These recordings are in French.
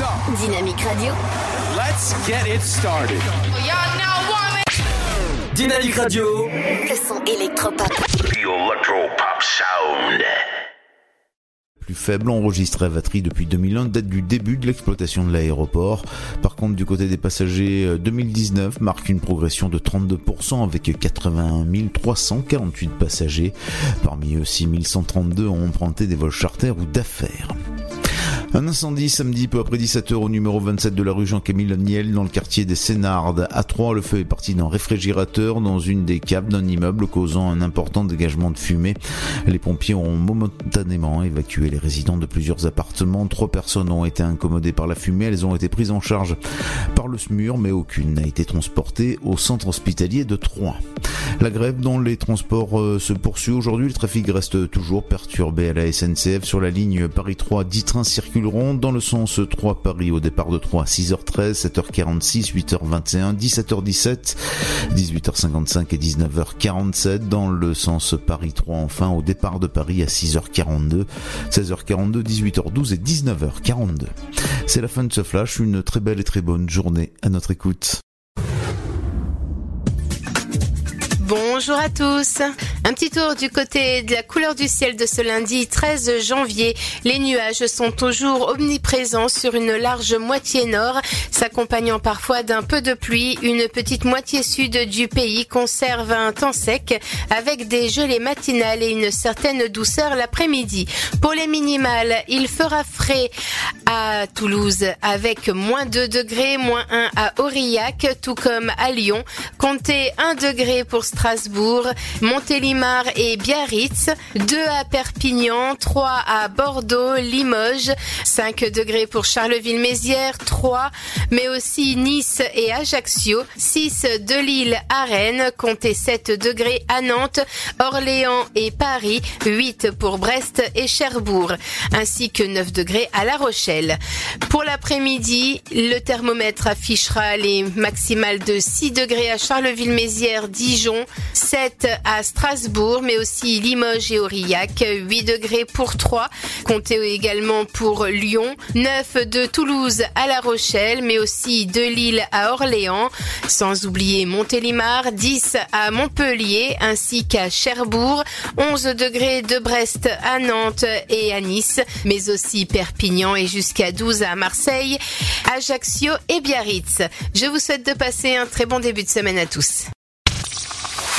Up? Dynamique Radio. Let's get it started. Now. Dynamique Radio. Le son électropop. The Electropop Sound. plus faible enregistré à Vatry depuis 2001 date du début de l'exploitation de l'aéroport. Par contre, du côté des passagers, 2019 marque une progression de 32% avec 81 348 passagers. Parmi eux, 6132 ont emprunté des vols charters ou d'affaires. Un incendie samedi peu après 17h au numéro 27 de la rue Jean-Camille Niel dans le quartier des Sénardes. À 3, le feu est parti d'un réfrigérateur dans une des caves d'un immeuble causant un important dégagement de fumée. Les pompiers ont momentanément évacué les résidents de plusieurs appartements. Trois personnes ont été incommodées par la fumée. Elles ont été prises en charge par le SMUR mais aucune n'a été transportée au centre hospitalier de Troyes. La grève dans les transports euh, se poursuit aujourd'hui. Le trafic reste toujours perturbé à la SNCF sur la ligne Paris 3. 10 trains dans le sens 3 Paris au départ de 3 6h13, 7h46, 8h21, 17h17, 18h55 et 19h47 dans le sens Paris 3 enfin au départ de Paris à 6h42, 16h42, 18h12 et 19h42. C'est la fin de ce flash, une très belle et très bonne journée à notre écoute. Bonjour à tous. Un petit tour du côté de la couleur du ciel de ce lundi 13 janvier. Les nuages sont toujours omniprésents sur une large moitié nord, s'accompagnant parfois d'un peu de pluie. Une petite moitié sud du pays conserve un temps sec avec des gelées matinales et une certaine douceur l'après-midi. Pour les minimales, il fera frais à Toulouse avec moins 2 degrés, moins 1 à Aurillac, tout comme à Lyon. Comptez 1 degré pour Strasbourg, Montélimar et Biarritz, 2 à Perpignan, 3 à Bordeaux, Limoges, 5 degrés pour Charleville-Mézières, 3, mais aussi Nice et Ajaccio, 6 de Lille à Rennes, comptez 7 degrés à Nantes, Orléans et Paris, 8 pour Brest et Cherbourg, ainsi que 9 degrés à La Rochelle. Pour l'après-midi, le thermomètre affichera les maximales de 6 degrés à Charleville-Mézières, Dijon, 7 à Strasbourg, mais aussi Limoges et Aurillac, 8 degrés pour 3. Comptez également pour Lyon, 9 de Toulouse à La Rochelle, mais aussi de Lille à Orléans, sans oublier Montélimar, 10 à Montpellier, ainsi qu'à Cherbourg, 11 degrés de Brest à Nantes et à Nice, mais aussi Perpignan et jusqu'à 12 à Marseille, Ajaccio et Biarritz. Je vous souhaite de passer un très bon début de semaine à tous.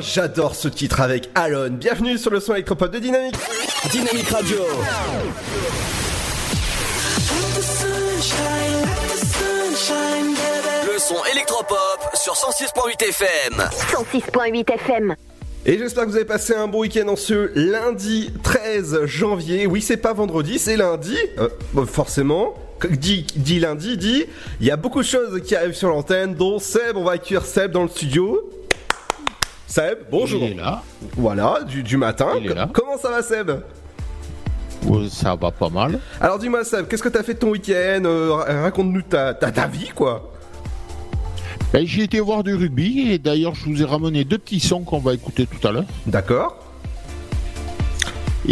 J'adore ce titre avec Alon. Bienvenue sur le son électropop de Dynamique. Dynamique Radio. Le son électropop sur 106.8 FM. 106.8 FM. Et j'espère que vous avez passé un bon week-end en ce lundi 13 janvier. Oui, c'est pas vendredi, c'est lundi. Euh, bon, forcément. Dit, dit lundi, dit, il y a beaucoup de choses qui arrivent sur l'antenne, dont Seb, on va accueillir Seb dans le studio. Seb, bonjour. Il est là. Voilà, du, du matin. Il est là. Comment ça va Seb? Ça va pas mal. Alors dis-moi Seb, qu'est-ce que t'as fait de ton week-end? Euh, ra- Raconte-nous ta, ta, ta vie quoi. Ben, J'ai été voir du rugby et d'ailleurs je vous ai ramené deux petits sons qu'on va écouter tout à l'heure. D'accord.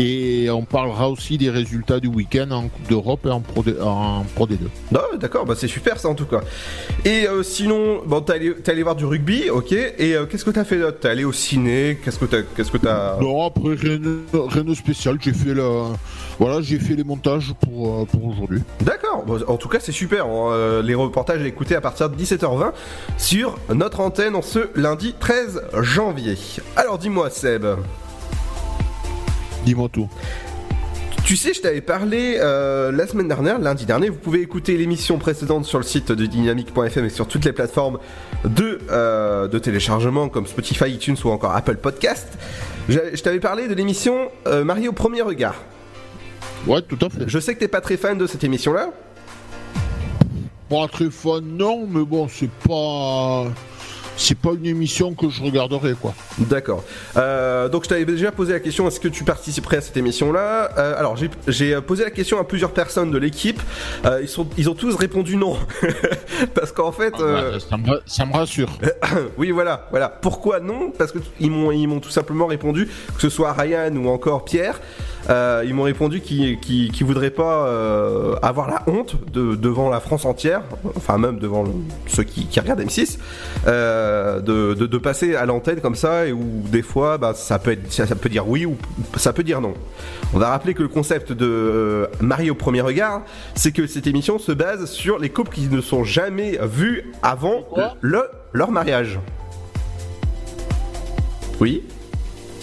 Et on parlera aussi des résultats du week-end en Coupe d'Europe et en Pro, D- en Pro D2. Non, d'accord, bah c'est super ça en tout cas. Et euh, sinon, bon, t'es allé, voir du rugby, ok. Et euh, qu'est-ce que t'as fait d'autre? T'es allé au ciné Qu'est-ce que t'as, qu'est-ce que Non, après rien, de- rien de spécial. J'ai fait la, voilà, j'ai fait les montages pour, euh, pour aujourd'hui. D'accord. Bon, en tout cas, c'est super. hein. Les reportages à écouter à partir de 17h20 sur notre antenne en ce lundi 13 janvier. Alors, dis-moi, Seb. Dis-moi tout. Tu sais, je t'avais parlé euh, la semaine dernière, lundi dernier. Vous pouvez écouter l'émission précédente sur le site de dynamique.fm et sur toutes les plateformes de, euh, de téléchargement comme Spotify, iTunes ou encore Apple Podcast. Je, je t'avais parlé de l'émission euh, Marie au premier regard. Ouais, tout à fait. Je sais que t'es pas très fan de cette émission-là. Pas très fun, non, mais bon, c'est pas. C'est pas une émission que je regarderai quoi. D'accord. Euh, donc je t'avais déjà posé la question est-ce que tu participerais à cette émission-là Euh, Alors j'ai- j'ai posé la question à plusieurs personnes de l'équipe. Euh, ils, sont, ils ont tous répondu non. Parce qu'en fait. euh, Ah, ça, me, ça me rassure. oui, voilà, voilà. Pourquoi non? Parce que ils m'ont, ils m'ont tout simplement répondu, que ce soit Ryan ou encore Pierre, euh, ils m'ont répondu qu'ils, qu'ils, qu'ils voudraient pas euh, avoir la honte de, devant la France entière, enfin même devant le- ceux qui, qui regardent M6, euh, de, de, de passer à l'antenne comme ça et où des fois, bah, ça peut être, ça, ça peut dire oui ou ça peut dire non. On va rappeler que le concept de euh, Marié au premier regard, c'est que cette émission se base sur les couples qui ne sont jamais vus avant le, leur mariage. Oui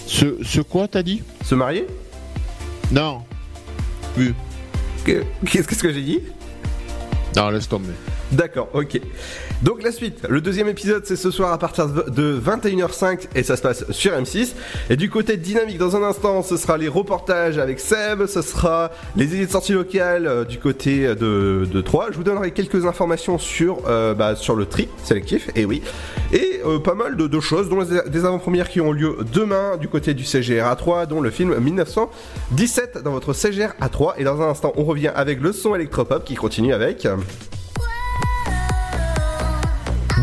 Ce, ce quoi t'as dit? Se marier? Non. Oui. Que- Qu'est-ce qu'est-ce que j'ai dit? Non, laisse tomber. D'accord, ok. Donc la suite, le deuxième épisode c'est ce soir à partir de 21h05 et ça se passe sur M6. Et du côté Dynamique, dans un instant, ce sera les reportages avec Seb, ce sera les idées de sortie locales euh, du côté de, de Troyes. Je vous donnerai quelques informations sur, euh, bah, sur le tri sélectif, et oui. Et euh, pas mal de, choses, dont des avant-premières qui ont lieu demain du côté du CGR A3, dont le film 1917 dans votre CGR A3. Et dans un instant, on revient avec le son électropop qui continue avec...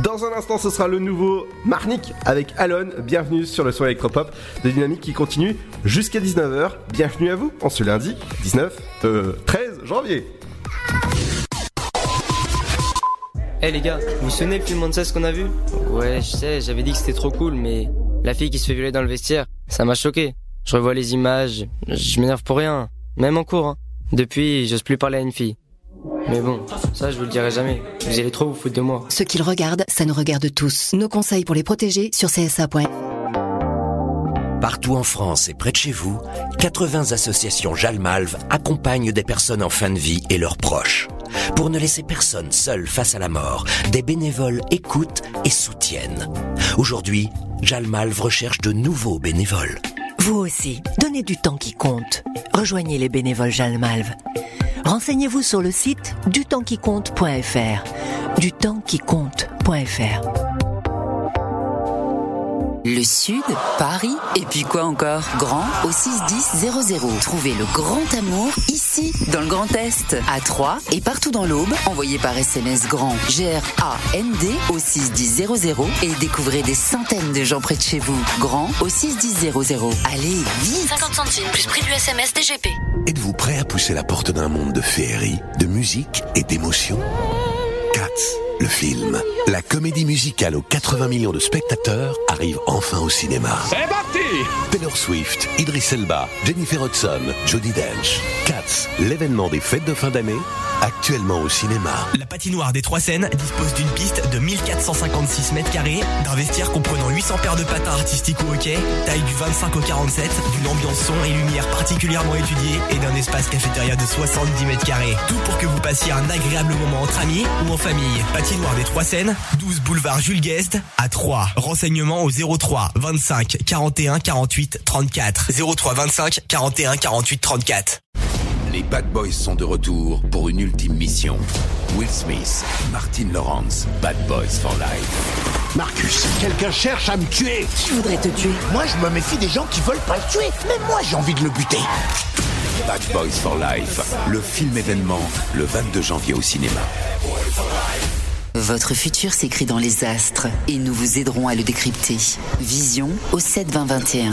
Dans un instant, ce sera le nouveau Marnik avec Alon. Bienvenue sur le son électropop de Dynamique qui continue jusqu'à 19h. Bienvenue à vous en ce lundi 19, euh, 13 janvier. Eh les gars, vous vous souvenez le film ce qu'on a vu? Ouais, je sais, j'avais dit que c'était trop cool, mais la fille qui se fait violer dans le vestiaire, ça m'a choqué. Je revois les images, je m'énerve pour rien, même en cours. Hein. Depuis, j'ose plus parler à une fille. Mais bon, ça je vous le dirai jamais. Vous allez trop vous foutre de moi. Ce qu'ils regardent, ça nous regarde tous. Nos conseils pour les protéger sur csa.fr. Partout en France et près de chez vous, 80 associations Jalmalve accompagnent des personnes en fin de vie et leurs proches. Pour ne laisser personne seul face à la mort, des bénévoles écoutent et soutiennent. Aujourd'hui, Jalmalve recherche de nouveaux bénévoles. Vous aussi, donnez du temps qui compte. Rejoignez les bénévoles Jalmalve. Renseignez-vous sur le site dutempsquicompte.fr. Dutempsquicompte.fr. Le Sud, Paris, et puis quoi encore? Grand au 61000. Trouvez le grand amour ici, dans le Grand Est, à Troyes et partout dans l'Aube. Envoyez par SMS grand G-R-A-N-D au 61000 et découvrez des centaines de gens près de chez vous. Grand au 61000. Allez, vite 50 centimes plus prix du SMS DGP. Êtes-vous prêt à pousser la porte d'un monde de féerie, de musique et d'émotion Cats, le film. La comédie musicale aux 80 millions de spectateurs arrive enfin au cinéma. C'est parti Taylor Swift, Idris Elba, Jennifer Hudson, Jodie Dench. Cats, l'événement des fêtes de fin d'année, actuellement au cinéma. La patinoire des Trois Seines dispose d'une piste de 1456 mètres carrés, d'un vestiaire comprenant 800 paires de patins artistiques au hockey, taille du 25 au 47, d'une ambiance son et lumière particulièrement étudiée et d'un espace cafétéria de 70 mètres carrés. Tout pour que vous passiez un agréable moment entre amis ou en famille. Patinoire des Trois Seines, 12 boulevard Jules Guest à 3. Renseignements au 03 25 41 48 34. 03 25 41 48 34. Les Bad Boys sont de retour pour une ultime mission. Will Smith, Martin Lawrence, Bad Boys for Life. Marcus, quelqu'un cherche à me tuer. Qui voudrait te tuer Moi, je me méfie des gens qui veulent pas le tuer. Mais moi, j'ai envie de le buter. Bad Boys for Life, le film événement, le 22 janvier au cinéma. Votre futur s'écrit dans les astres et nous vous aiderons à le décrypter. Vision au 7 20 21.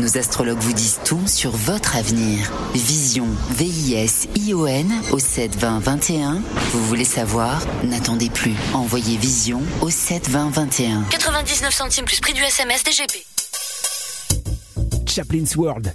Nos astrologues vous disent tout sur votre avenir. Vision, V-I-S-I-O-N au 7 20 21. Vous voulez savoir? N'attendez plus. Envoyez Vision au 7 20 21. 99 centimes plus prix du SMS DGP. Chaplin's World.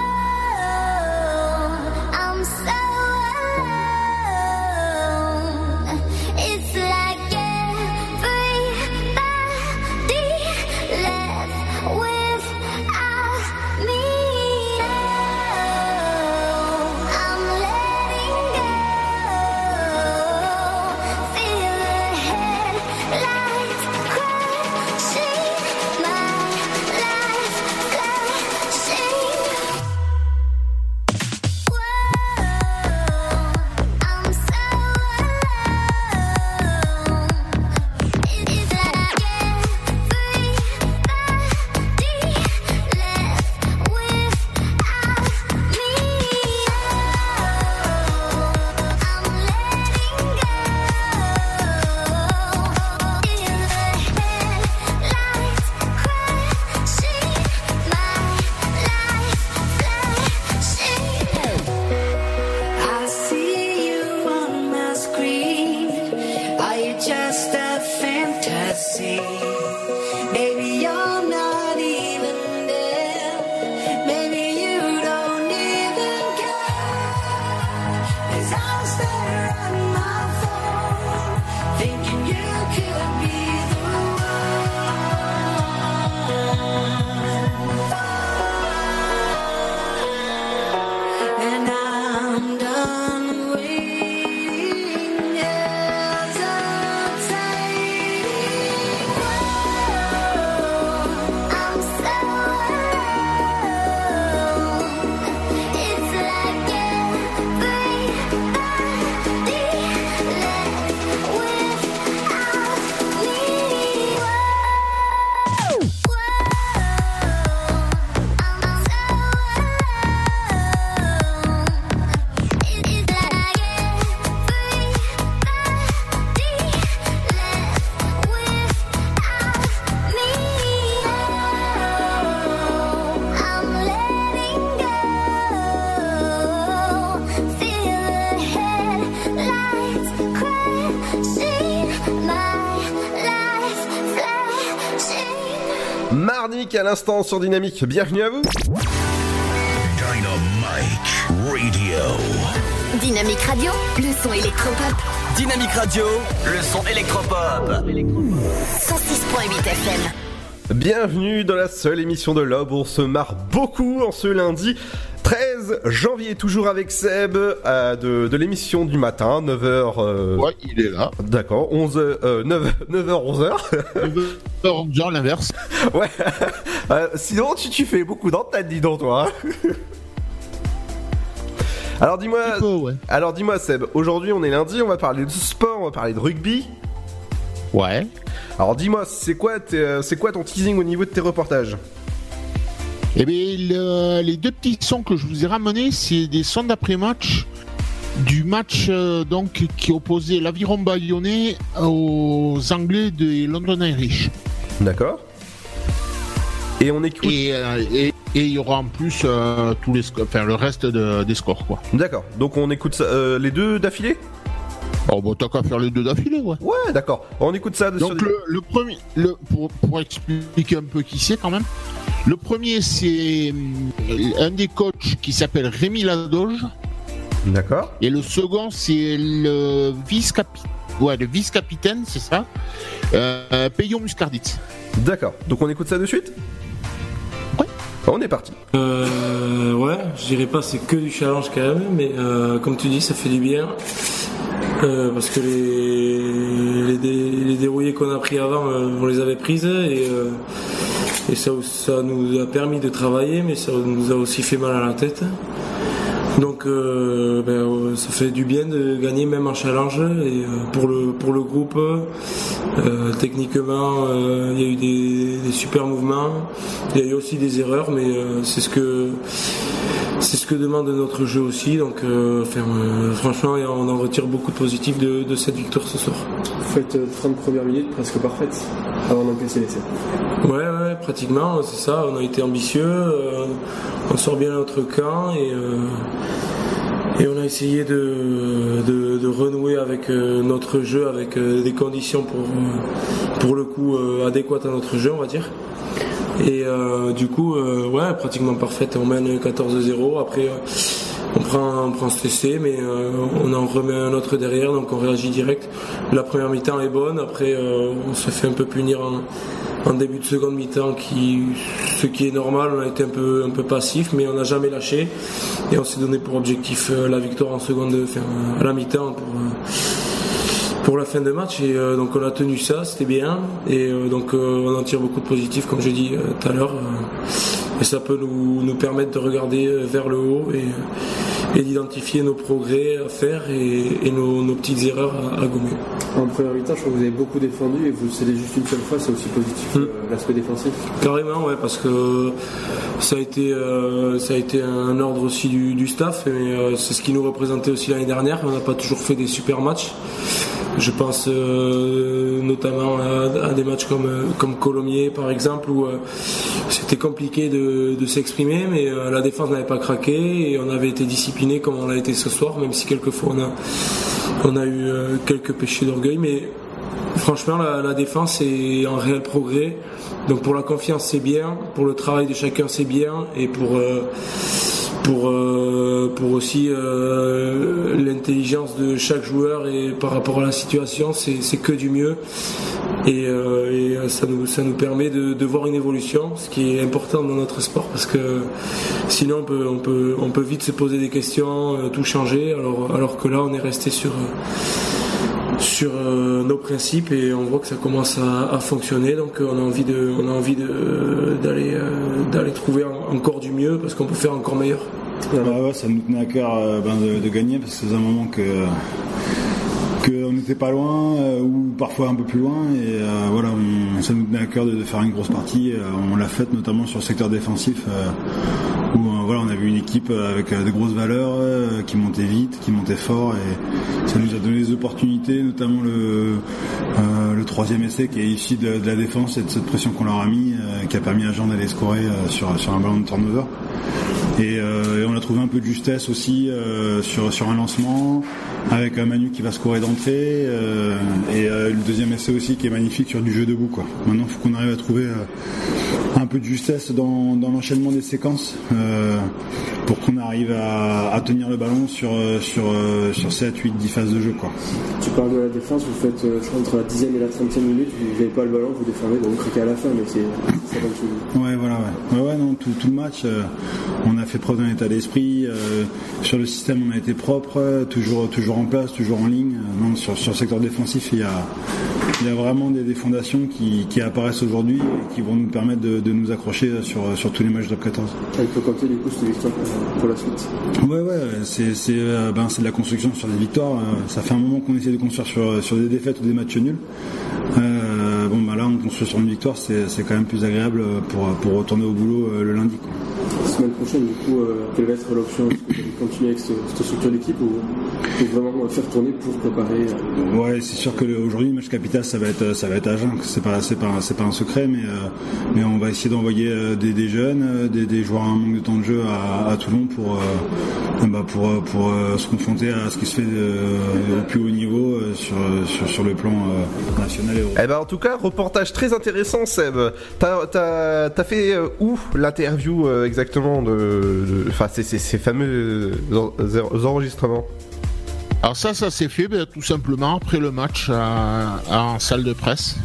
à l'instant sur Dynamique. Bienvenue à vous. Radio. Dynamique Radio, le son électropop. Dynamique Radio, le son électropop. 106.8 FM. Bienvenue dans la seule émission de l'Aube. On se marre beaucoup en ce lundi 13 janvier, toujours avec Seb euh, de, de l'émission du matin, 9h. Ouais, il est là. D'accord, 11, euh, 9, 9h, 11h. 9h, l'inverse. ouais. Euh, sinon, tu, tu fais beaucoup d'antennes, dis donc, toi. hein. Alors dis-moi, alors dis-moi Seb, aujourd'hui on est lundi, on va parler de sport, on va parler de rugby. Ouais. Alors dis-moi, c'est quoi, tes- c'est quoi ton teasing au niveau de tes reportages? Eh bien, le- les deux petits sons que je vous ai ramenés, c'est des sons d'après-match du match euh, donc qui opposait l'Aviron Bayonnais aux Anglais des London Irish. D'accord. Et on écoute. Et euh, et- et il y aura en plus euh, tous les, sco- enfin le reste de- des scores quoi. D'accord. Donc on écoute ça, euh, les deux d'affilée? Oh bah t'as qu'à faire les deux d'affilée ouais. Ouais, d'accord. On écoute ça de Donc sur- le, le premier, le, pour, pour expliquer un peu qui c'est quand même, le premier c'est un des coachs qui s'appelle Rémi Ladoge. D'accord. Et le second c'est le vice-capitaine, ouais, le vice-capitaine, c'est ça, euh, Payon Muscarditz. D'accord. Donc on écoute ça de suite? On est parti. Euh, ouais, je dirais pas c'est que du challenge quand même, mais euh, comme tu dis, ça fait du bien. Euh, parce que les, les, dé- les dérouillés qu'on a pris avant, on les avait prises et, et ça, ça nous a permis de travailler, mais ça nous a aussi fait mal à la tête. Donc euh, ben, euh, ça fait du bien de gagner même en challenge et euh, pour le pour le groupe euh, techniquement euh, il y a eu des, des super mouvements il y a eu aussi des erreurs mais c'est ce que c'est ce que demande notre jeu aussi donc enfin, franchement on en retire beaucoup de positifs de, de cette victoire ce soir Vous faites euh, 30 premières minutes presque parfaites avant d'encaisser l'essai. Ouais, ouais, pratiquement, c'est ça. On a été ambitieux, on sort bien notre camp et, et on a essayé de, de, renouer avec euh, notre jeu, avec euh, des conditions pour, euh, pour le coup adéquates à notre jeu, on va dire. Et du coup, ouais, pratiquement parfaite. On mène 14-0. Après, on prend, on prend ce essai, mais on en remet un autre derrière, donc on réagit direct. La première mi-temps est bonne. Après, on se fait un peu punir en, en début de seconde mi-temps, qui, ce qui est normal. On a été un peu, un peu passif, mais on n'a jamais lâché. Et on s'est donné pour objectif euh, la victoire en seconde, enfin, à la mi-temps pour. euh, pour la fin de match et euh, donc on a tenu ça, c'était bien et donc on en tire beaucoup de positifs comme j'ai dit euh, tout à l'heure et ça peut nous, nous permettre de regarder vers le haut et d'identifier nos progrès à faire et, et nos, nos petites erreurs à, à gommer. En première mi-temps, je crois que vous avez beaucoup défendu et vous cédez juste une seule fois, c'est aussi positif euh, l'aspect défensif. Carrément, ouais, parce que ça a été, euh, ça a été un ordre aussi du, du staff, mais euh, c'est ce qui nous représentait aussi l'année dernière. On n'a pas toujours fait des super matchs. Je pense euh, notamment à, à des matchs comme, comme Colomiers par exemple où euh, c'était compliqué de, de s'exprimer mais euh, la défense n'avait pas craqué et on avait été discipliné comme on l'a été ce soir même si quelquefois on a, on a eu euh, quelques péchés d'orgueil. Mais franchement la, défense est en réel progrès. Donc pour la confiance c'est bien. Pour le travail de chacun c'est bien. Et pour euh, pour, euh, pour aussi euh, l'intelligence de chaque joueur et par rapport à la situation, c'est que du mieux. Et, euh, ça, nous, ça nous permet de, de voir une évolution, ce qui est important dans notre sport parce que sinon on peut, on peut, on peut vite se poser des questions, tout changer, alors, alors que là on est resté sur, sur euh, nos principes et on voit que ça commence à, fonctionner. Donc euh, on a envie de on a envie euh, d'aller trouver en- encore du mieux parce qu'on peut faire encore meilleur. Ça nous tenait à cœur ben, de, gagner parce que c'est un moment que qu'on n'était pas loin ou parfois un peu plus loin et voilà ça nous tenait à cœur de, faire une grosse partie on l'a faite notamment sur le secteur défensif où voilà on avait une équipe euh, avec euh, de grosses valeurs euh, qui montait vite qui montait fort et ça nous a donné des opportunités notamment le troisième essai qui est issu de, la défense et de cette pression qu'on leur a mis qui a permis à Jean d'aller scorer sur, un ballon de turnover et, on a trouvé un peu de justesse aussi sur, un lancement avec un Manu qui va scorer d'entrée et le deuxième essai aussi qui est magnifique sur du jeu debout. Maintenant il faut qu'on arrive à trouver un peu de justesse dans, dans l'enchaînement des séquences euh, pour qu'on arrive à, à tenir le ballon sur, euh, sur, euh, sur 7, 8, 10 phases de jeu. Quoi. Tu parles de la défense, vous faites, je crois, entre la 10e et la 30e minute, vous n'avez pas le ballon, vous défendez, donc vous craquez à la fin, mais c'est ça tu Ouais, voilà, ouais. Ouais, ouais, non, tout, tout le match, euh, on a fait preuve d'un état d'esprit. euh, sur le système, on a été propre, toujours, toujours en place, toujours en ligne. Non, sur, sur le secteur défensif, il y a, il y a vraiment des, des fondations qui, qui apparaissent aujourd'hui et qui vont nous permettre de, de nous accrocher sur, sur tous les matchs de top 14. Elle peut compter du coup cette victoire pour- pour la suite. Ouais, ouais, c'est c'est euh, ben, de la construction sur des victoires. Euh, ça fait un moment qu'on essaie de construire sur, sur des défaites ou des matchs nuls. Euh, bon, bah là, on construit sur une victoire, c'est quand même plus agréable pour, pour retourner au boulot le lundi. quoi. La semaine prochaine, du coup, euh, quelle va être l'option Est-ce que vous allez continuer avec cette, cette structure d'équipe ou, ou vraiment faire tourner pour préparer euh, Ouais, c'est sûr que le- aujourd'hui le match capital ça va être ça va être à jeun. C'est pas c'est pas c'est pas un secret, mais euh, mais on va essayer d'envoyer euh, des, des jeunes, euh, des, des joueurs à un manque de temps de jeu à, à Toulon pour euh, bah, pour pour euh, se confronter à ce qui se fait euh, au plus haut niveau euh, sur, sur sur le plan euh, national et européen. Eh ben en tout cas, reportage très intéressant, Seb. T'as t'as- t'as fait euh, où l'interview euh, exactement de, enfin ces, fameux en- enregistrements Alors ça, ça s'est fait ben, tout simplement après le match à- à- en salle de presse.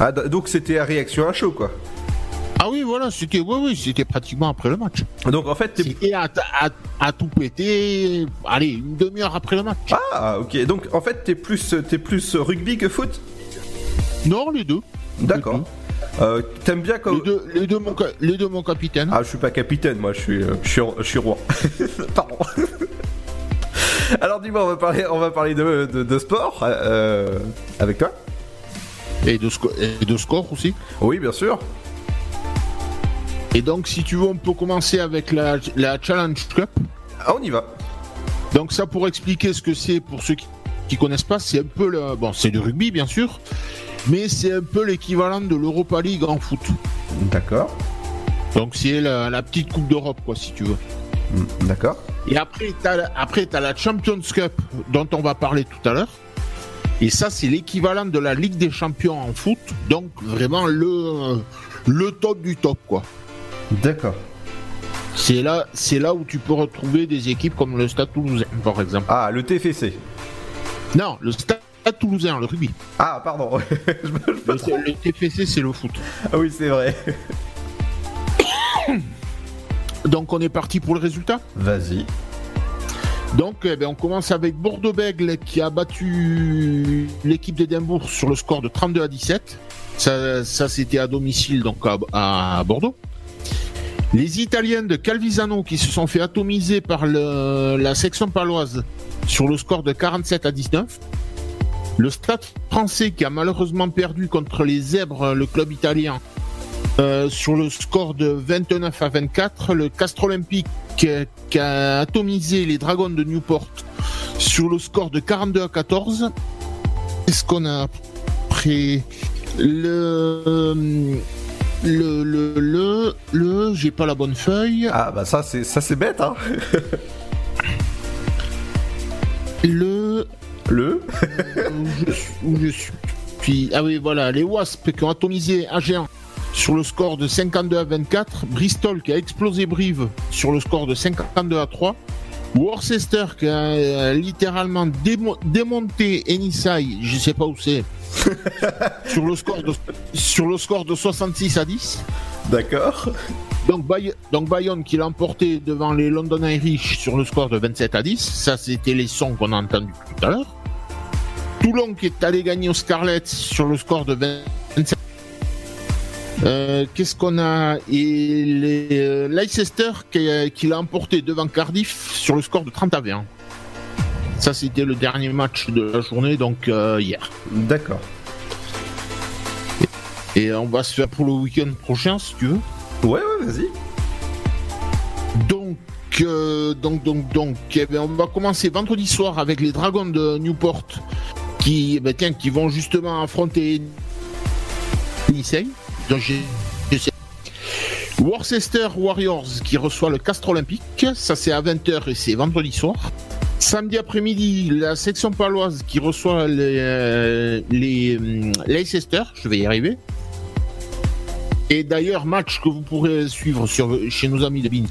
Ah donc c'était à réaction à chaud quoi. Ah oui, voilà, c'était oui, oui, c'était pratiquement après le match. Donc en fait, c'était à, à, à tout péter. Allez, une demi-heure après le match. Ah ok. Donc en fait t'es plus t'es plus rugby que foot? Non, les deux. D'accord. Euh, T'aimes bien comme les deux, les deux mon les deux mon capitaine. Ah je suis pas capitaine, moi je suis euh, je suis, je suis roi. Pardon. Alors dis-moi, on va parler on va parler de, de, de sport euh, avec toi. Et de, et de score aussi. Oui, bien sûr. Et donc, si tu veux, on peut commencer avec la, la Challenge Cup. Ah, on y va. Donc, ça, pour expliquer ce que c'est, pour ceux qui, qui connaissent pas, c'est un peu le. Bon, c'est du rugby, bien sûr. Mais c'est un peu l'équivalent de l'Europa League en foot. D'accord. Donc, c'est la, la petite Coupe d'Europe, quoi, si tu veux. D'accord. Et après, après, t'as la Champions Cup, dont on va parler tout à l'heure. Et ça, c'est l'équivalent de la Ligue des Champions en foot. Donc, vraiment le, le top du top, quoi. D'accord. C'est là, c'est là où tu peux retrouver des équipes comme le Stade Toulousain, par exemple. Ah, le TFC. Non, le Stade Toulousain, le rugby. Ah, pardon. Je me- je me Le, TFC, c'est le foot. Ah oui, c'est vrai. Donc, on est parti pour le résultat? Vas-y. Donc, eh ben, on commence avec Bordeaux-Bègle qui a battu l'équipe d'Édimbourg sur le score de 32 à 17. Ça, ça c'était à domicile, donc à, à Bordeaux. Les Italiens de Calvisano qui se sont fait atomiser par le- la section paloise sur le score de 47 à 19. Le Stade français qui a malheureusement perdu contre les Zèbres, le club italien, euh, sur le score de 29 à 24. Le Castre Olympique euh, qui a atomisé les Dragons de Newport sur le score de 42 à 14. Qu'est-ce qu'on a après le le le le, le j'ai pas la bonne feuille. Ah bah ça c'est ça c'est bête hein. Le le où je suis, suis. Ah oui, voilà, les Wasps qui ont atomisé Agen sur le score de 52 à 24. Bristol qui a explosé Brive sur le score de 52 à 3. Worcester qui a euh, littéralement démo- démonté Enisai, je sais pas où c'est, sur, le score de, sur le score de 66 à 10. D'accord. Donc, Bay- donc Bayonne qui l'a emporté devant les London Irish sur le score de 27 à 10. Ça, c'était les sons qu'on a entendus tout à l'heure. Toulon qui est allé gagner au Scarlet sur le score de 27. Euh, Qu'est-ce qu'on a? Et les, euh, Leicester qui, euh, qui l'a emporté devant Cardiff sur le score de 30 à 20. Ça, c'était le dernier match de la journée, donc euh, hier. D'accord. Et on va se faire pour le week-end prochain, si tu veux. Ouais, ouais, vas-y. Donc, euh, donc, donc, donc, eh ben, on va commencer vendredi soir avec les Dragons de Newport qui, eh ben, tiens, qui vont justement affronter Nisei. Donc, j'ai- Worcester Warriors qui reçoit le Castre Olympique. Ça, c'est à 20h et c'est vendredi soir. Samedi après-midi, la section paloise qui reçoit les, euh, les hum, Leicester. Je vais y arriver. Et d'ailleurs, match que vous pourrez suivre chez nos amis de Bin.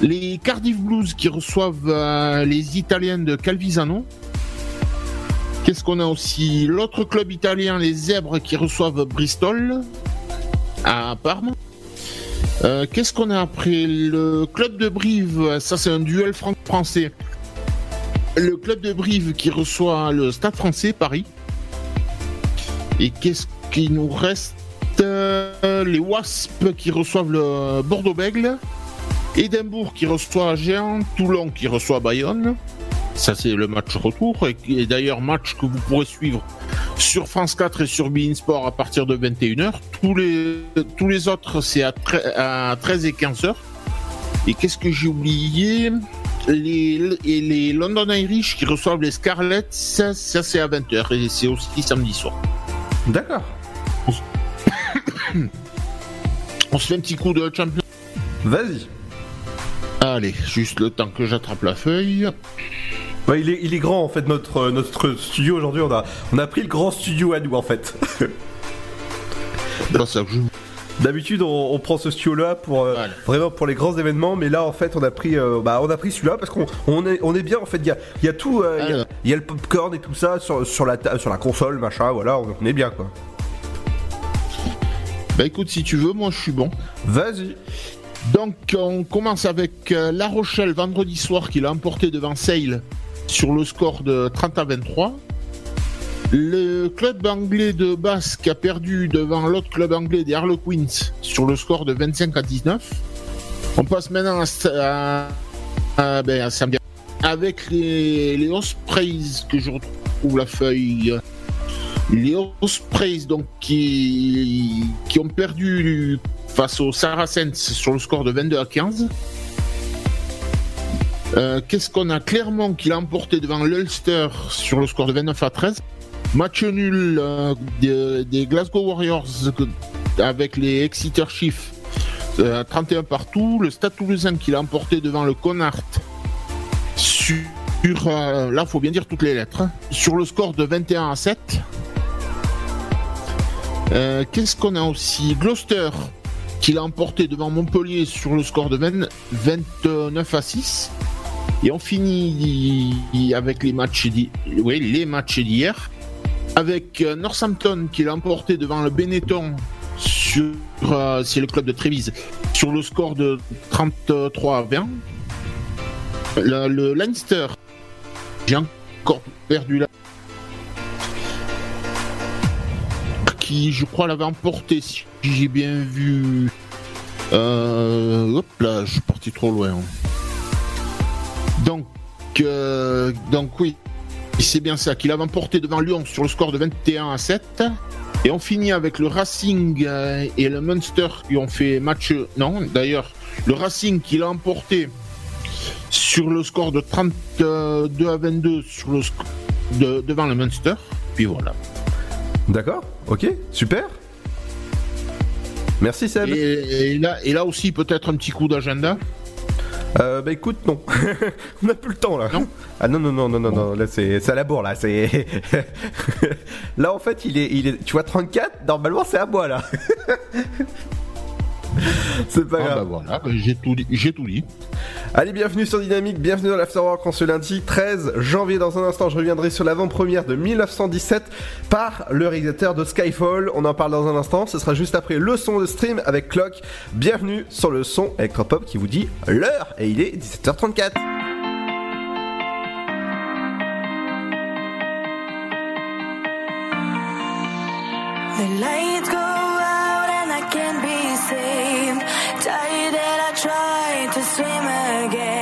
Les Cardiff Blues qui reçoivent euh, les Italiens de Calvisano. Qu'est-ce qu'on a aussi? L'autre club italien, les Zèbres, qui reçoivent Bristol à Parme. Euh, Qu'est-ce qu'on a après? Le club de Brive, ça c'est un duel franco-français. Le club de Brive qui reçoit le Stade français, Paris. Et qu'est-ce qui nous reste Euh, Les Wasps qui reçoivent le Bordeaux-Bègle. Édimbourg qui reçoit Géant. Toulon qui reçoit Bayonne. Ça, c'est le match retour. Et, d'ailleurs, match que vous pourrez suivre sur France 4 et sur Bein Sport à partir de 21h. Tous les, tous les autres, c'est à 13 et 15h. Et qu'est-ce que j'ai oublié? Les, et les London Irish qui reçoivent les Scarlets, ça, ça, c'est à 20h. Et c'est aussi samedi soir. D'accord. On se fait un petit coup de champion. Vas-y. Allez, juste le temps que j'attrape la feuille. Ouais, il, est, il est grand en fait notre, euh, notre studio aujourd'hui. On a, on a pris le grand studio à nous en fait. Pas ça que je- D'habitude, on, on prend ce studio-là pour euh, vraiment pour les grands événements, mais là, en fait, on a pris, euh, bah, on a pris celui-là parce qu'on on est, on est bien. En fait, il y a, y a tout, euh, il y a- il y, a le popcorn et tout ça sur, sur la, ta- sur la console, machin. Voilà, on, on est bien quoi. Bah écoute, si tu veux, moi je suis bon. Vas-y. Donc on commence avec euh, La Rochelle vendredi soir qui l'a emporté devant Sale sur le score de 30 à 23. Le club anglais de Basque a perdu devant l'autre club anglais des Harlequins sur le score de 25 à 19. On passe maintenant à, à- à- ben, à avec les, les Ospreys que je retrouve la feuille. Les Ospreys donc qui, qui ont perdu face aux Saracens sur le score de 22 à 15. Euh, Qu'est-ce qu'on a? Clermont qui l'a emporté devant l'Ulster sur le score de 29 à 13. Match nul euh, des, Glasgow Warriors avec les Exeter Chiefs euh, 31 partout. Le Stade Toulousain qui l'a emporté devant le Connacht sur, euh, là faut bien dire toutes les lettres, hein, sur le score de 21 à 7. Euh, Qu'est-ce qu'on a aussi Gloucester qui l'a emporté devant Montpellier sur le score de 20 29 à 6. Et on finit avec les matchs d'hier. Avec euh, Northampton qui l'a emporté devant le Benetton sur euh, c'est le club de Trévise sur le score de 33 à 20. Le, le Leinster j'ai encore perdu là je crois l'avait emporté si j'ai bien vu. Euh, hop là je suis parti trop loin. Donc euh, donc oui c'est bien ça qu'il avait emporté devant Lyon sur le score de 21 à 7 et on finit avec le Racing euh, et le Munster qui ont fait match non d'ailleurs le Racing qui l'a emporté sur le score de 32 à 22 sur le sc- de- devant le Munster. Puis voilà D'accord. Ok. Super. Merci Seb. Et, et là, et là aussi, peut-être un petit coup d'agenda Euh, bah écoute, non. On n'a plus le temps là. Non Ah non, non, non, non, non, non. Là, c'est c'est à la bourre là. C'est. là, en fait, il est, il est. Tu vois, 34, normalement, c'est à moi là. c'est pas Ah grave. bah voilà, bah j'ai tout, dit- j'ai tout dit. Allez, bienvenue sur Dynamique, bienvenue dans l'Afterwork en ce lundi 13 janvier. Dans un instant, je reviendrai sur l'avant-première de 1917 par le réalisateur de Skyfall. On en parle dans un instant, ce sera juste après le son de stream avec Clock. Bienvenue sur le son Electropop qui vous dit l'heure et il est 17h34. To swim against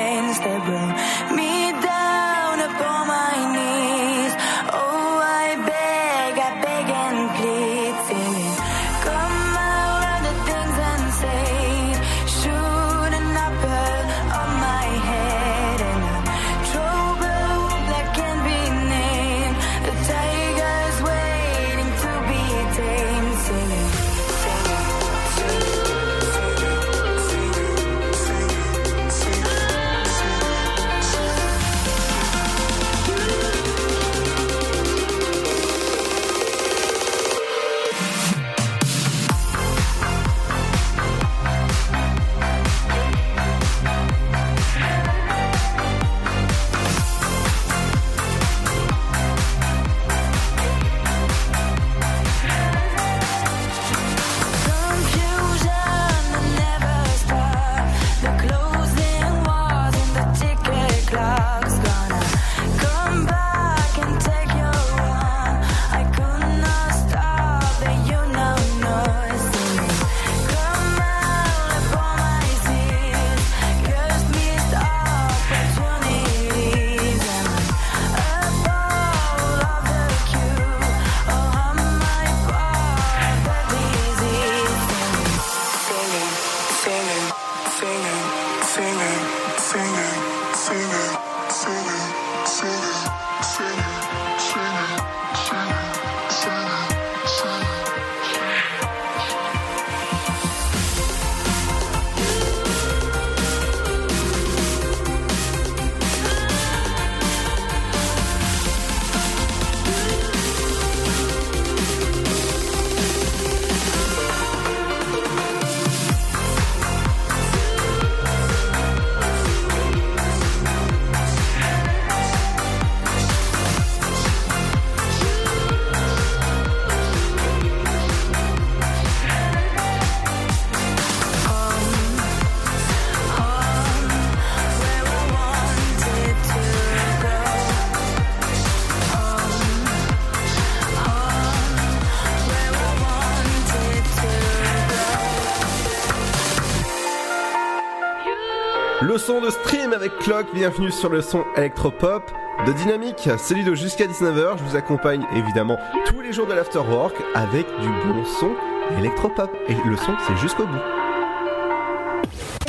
Le son de stream avec Clock, bienvenue sur le son électropop de Dynamique. C'est Ludo jusqu'à 19h, je vous accompagne évidemment tous les jours de l'afterwork avec du bon son électropop. Et le son c'est jusqu'au bout.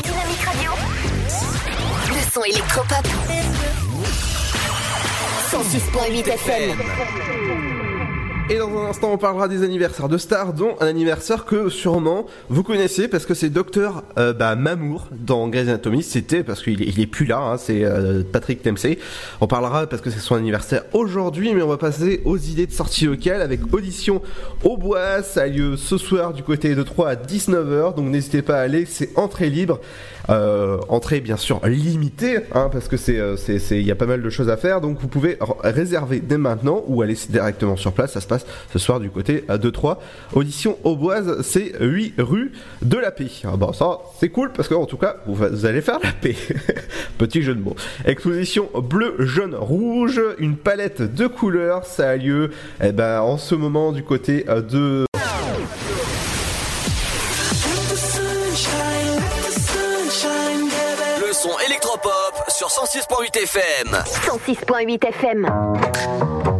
Dynamique Radio. Le son électropop. 106.8 FM. Et dans un instant, on parlera des anniversaires de stars, dont un anniversaire que sûrement vous connaissez parce que c'est Docteur euh, bah, Mamour dans Grey's Anatomy. C'était parce qu'il il est plus là, hein, c'est euh, Patrick Dempsey. On parlera parce que c'est son anniversaire aujourd'hui, mais on va passer aux idées de sortie locale avec audition au bois. Ça a lieu ce soir du côté de 3 à 19h, donc n'hésitez pas à aller, c'est entrée libre. Euh, entrée bien sûr limitée, hein, parce que c'est, euh, c'est, il y a pas mal de choses à faire, donc vous pouvez réserver dès maintenant ou aller directement sur place. Ça se passe ce soir du côté à 2-3. Audition au Boise, c'est 8 rue de la Paix. Ah bon, ça c'est cool parce que en tout cas vous, allez faire la paix. Petit jeu de mots. Exposition bleu, jaune, rouge, une palette de couleurs. Ça a lieu eh ben, en ce moment du côté euh, de sur 106.8 FM. 106.8 FM.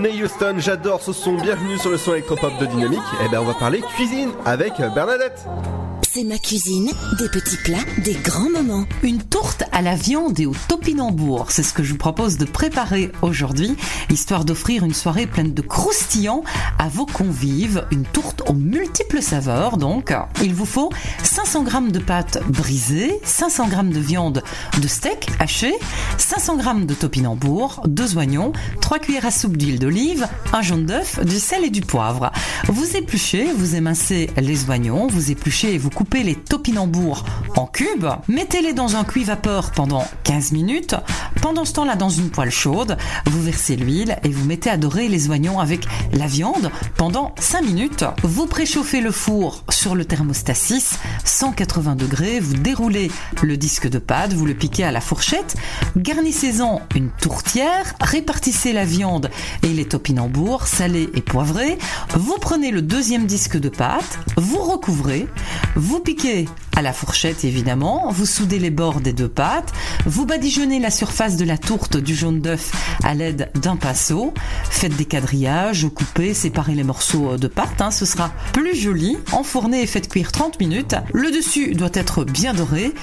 Whitney Houston, j'adore ce son, bienvenue sur le son électropop de Dynamique. Et ben on va parler cuisine avec Bernadette. C'est ma cuisine, des petits plats, des grands moments. Une tourte à la viande et au topinambour, c'est ce que je vous propose de préparer aujourd'hui, histoire d'offrir une soirée pleine de croustillants à vos convives, une tourte aux multiples saveurs donc. Il vous faut 500 g de pâte brisée, 500 g de viande de steak haché, 500 g de topinambour, 2 oignons, 3 cuillères à soupe d'huile d'olive, un jaune d'œuf, du sel et du poivre. Vous épluchez, vous émincez les oignons, vous épluchez et vous coupez les topinambours en cubes, mettez-les dans un cuit vapeur pendant 15 minutes. Pendant ce temps-là, dans une poêle chaude, vous versez l'huile et vous mettez à dorer les oignons avec la viande pendant 5 minutes. Vous préchauffez le four sur le thermostat 6, 180 degrés, vous déroulez le disque de pâte, vous le piquez à la fourchette, garnissez-en une tourtière, répartissez la viande et les topinambours salés et poivrés. Vous prenez le deuxième disque de pâte, vous recouvrez, vous piquez à la fourchette évidemment, vous soudez les bords des deux pâtes, vous badigeonnez la surface de la tourte du jaune d'œuf à l'aide d'un pinceau, faites des quadrillages, coupez, séparez les morceaux de pâte, hein, ce sera plus joli, enfournez et faites cuire 30 minutes. Le dessus doit être bien doré.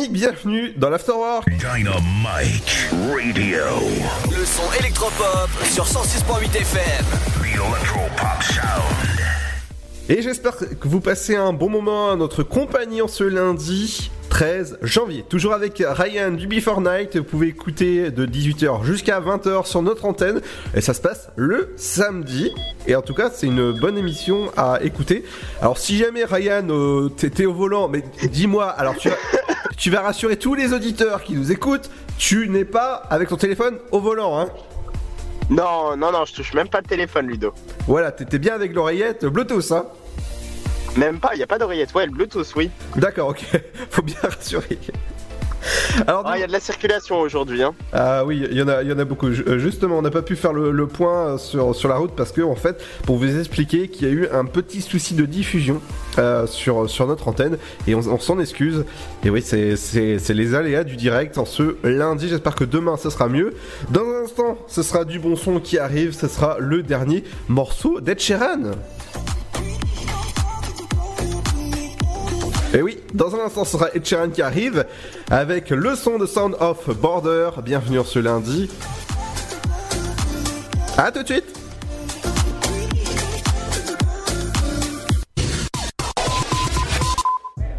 Dynamique, bienvenue dans l'Afterwork. Dynamite Radio. Le son électropop sur 106.8 FM. The Electropop Sound. Et j'espère que vous passez un bon moment à notre compagnie en ce lundi 13 janvier. Toujours avec Ryan du Before Night. Vous pouvez écouter de 18h jusqu'à 20h sur notre antenne. Et ça se passe le samedi. Et en tout cas, c'est une bonne émission à écouter. Alors, si jamais Ryan, euh, t'étais au volant, mais dis-moi, alors tu vas, tu vas rassurer tous les auditeurs qui nous écoutent, tu n'es pas avec ton téléphone au volant, hein Non, non, non, je touche même pas le téléphone, Ludo. Voilà, t'étais bien avec l'oreillette Bluetooth, hein Même pas, il y a pas d'oreillette. Ouais, le Bluetooth, oui. D'accord, ok. Faut bien rassurer. Alors, Ah, il y a de la circulation aujourd'hui, hein. Ah oui, il y en a, y en a beaucoup. Euh, Justement, on n'a pas pu faire le, le point sur, sur la route parce que, en fait, pour vous expliquer qu'il y a eu un petit souci de diffusion euh, sur, sur notre antenne et on, on s'en excuse. Et oui, c'est- les aléas du direct en ce lundi. J'espère que demain, ce sera mieux. Dans un instant, ce sera du bon son qui arrive. Ce sera le dernier morceau d'Ed Sheeran. Et oui, dans un instant, ce sera Ed Sheeran qui arrive avec le son de Sound of Border. Bienvenue en ce lundi. À tout de suite.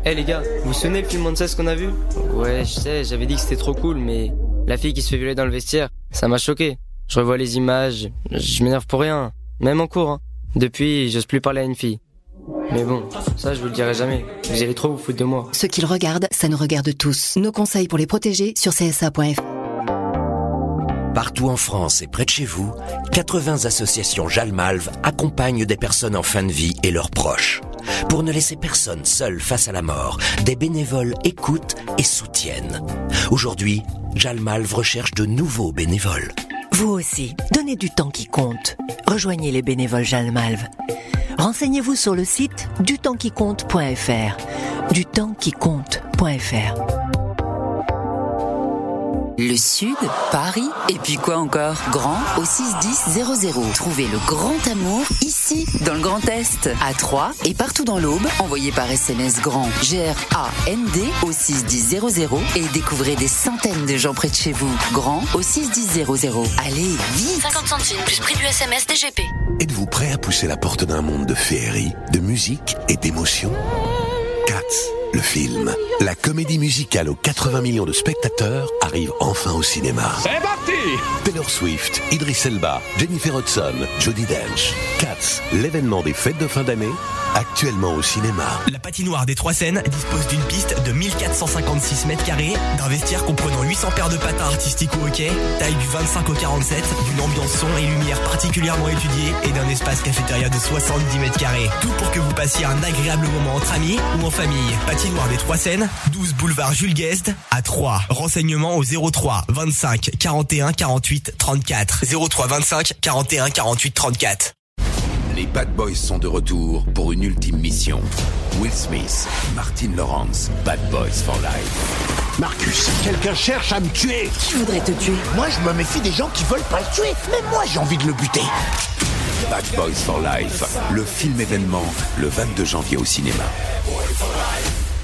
Eh les gars, vous vous souvenez le film Monsters qu'on a vu? Ouais, je sais, j'avais dit que c'était trop cool, mais la fille qui se fait violer dans le vestiaire, ça m'a choqué. Je revois les images, je m'énerve pour rien, même en cours. hein. Depuis, j'ose plus parler à une fille. Mais bon, ça je vous le dirai jamais. Vous allez trop vous foutre de moi. Ce qu'ils regardent, ça nous regarde tous. Nos conseils pour les protéger sur csa.fr. Partout en France et près de chez vous, 80 associations Jalmalve accompagnent des personnes en fin de vie et leurs proches. Pour ne laisser personne seul face à la mort, des bénévoles écoutent et soutiennent. Aujourd'hui, Jalmalve recherche de nouveaux bénévoles. Vous aussi, donnez du temps qui compte. Rejoignez les bénévoles Jalmalve. Renseignez-vous sur le site dutempsquicompte.fr. Dutempsquicompte.fr. Le Sud, Paris, et puis quoi encore? Grand au 61000. Trouvez le grand amour ici, dans le Grand Est, à Troyes et partout dans l'Aube. Envoyez par SMS grand G-R-A-N-D au 61000 et découvrez des centaines de gens près de chez vous. Grand au 61000. Allez, vite 50 centimes plus prix du SMS DGP. Êtes-vous prêt à pousser la porte d'un monde de féerie, de musique et d'émotion Cats, le film. La comédie musicale aux 80 millions de spectateurs arrive enfin au cinéma. C'est parti Taylor Swift, Idris Elba, Jennifer Hudson, Jodie Dench. Cats, l'événement des fêtes de fin d'année, actuellement au cinéma. La patinoire des Trois Seines dispose d'une piste de 1456 mètres carrés, d'un vestiaire comprenant 800 paires de patins artistiques au hockey, taille du 25 au 47, d'une ambiance son et lumière particulièrement étudiée et d'un espace cafétéria de 70 mètres carrés. Tout pour que vous passiez un agréable moment entre amis ou en famille. Patinoire des Trois Seines, 12 boulevard Jules Guest à 3. Renseignements au 03 25 41 48 34. 03 25 41 48 34. Les Bad Boys sont de retour pour une ultime mission. Will Smith, Martin Lawrence, Bad Boys for Life. Marcus, quelqu'un cherche à me tuer. Qui voudrait te tuer? Moi, je me méfie des gens qui veulent pas le tuer. Mais moi, j'ai envie de le buter. Bad Boys for Life, le film événement, le 22 janvier au cinéma.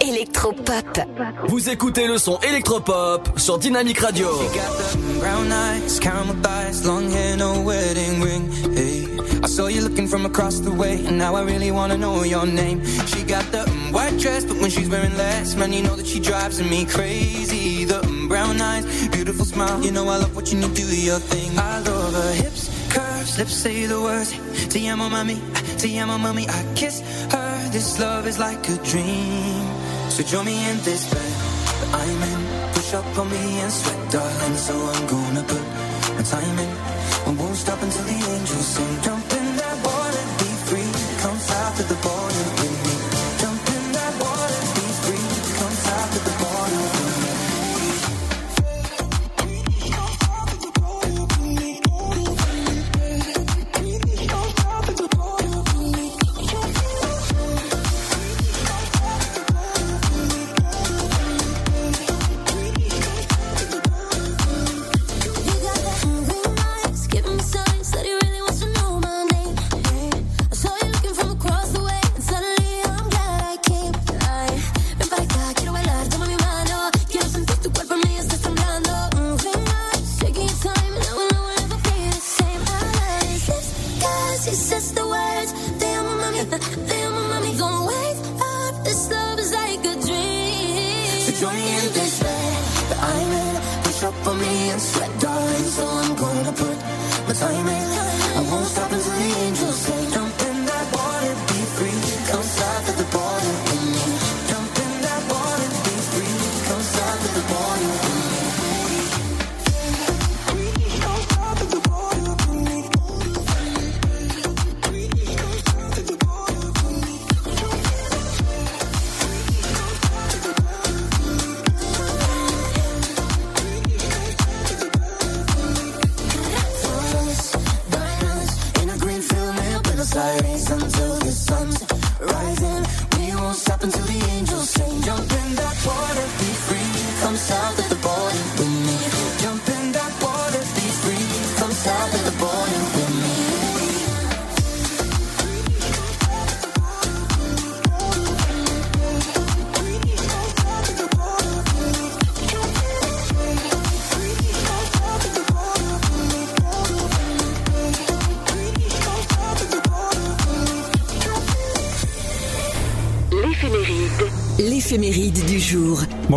électropop. Vous écoutez le son électropop sur Dynamic Radio. Brown eyes, caramel thighs, long hair, no wedding ring. Hey, I saw you looking from across the way, and now I really wanna know your name. She got the white dress, but when she's wearing less, man, you know that she drives me crazy. The mm, brown eyes, beautiful smile, you know I love watching you do your thing. I love her hips, curves, lips say the words. Te amo, mami, te amo, mami. I kiss her. This love is like a dream. So join me in this bed that I'm in. Push up on me and sweat, darling. So I'm gonna put my time in. I won't stop until the angels sing. Jump in that water, be free. Come south to the border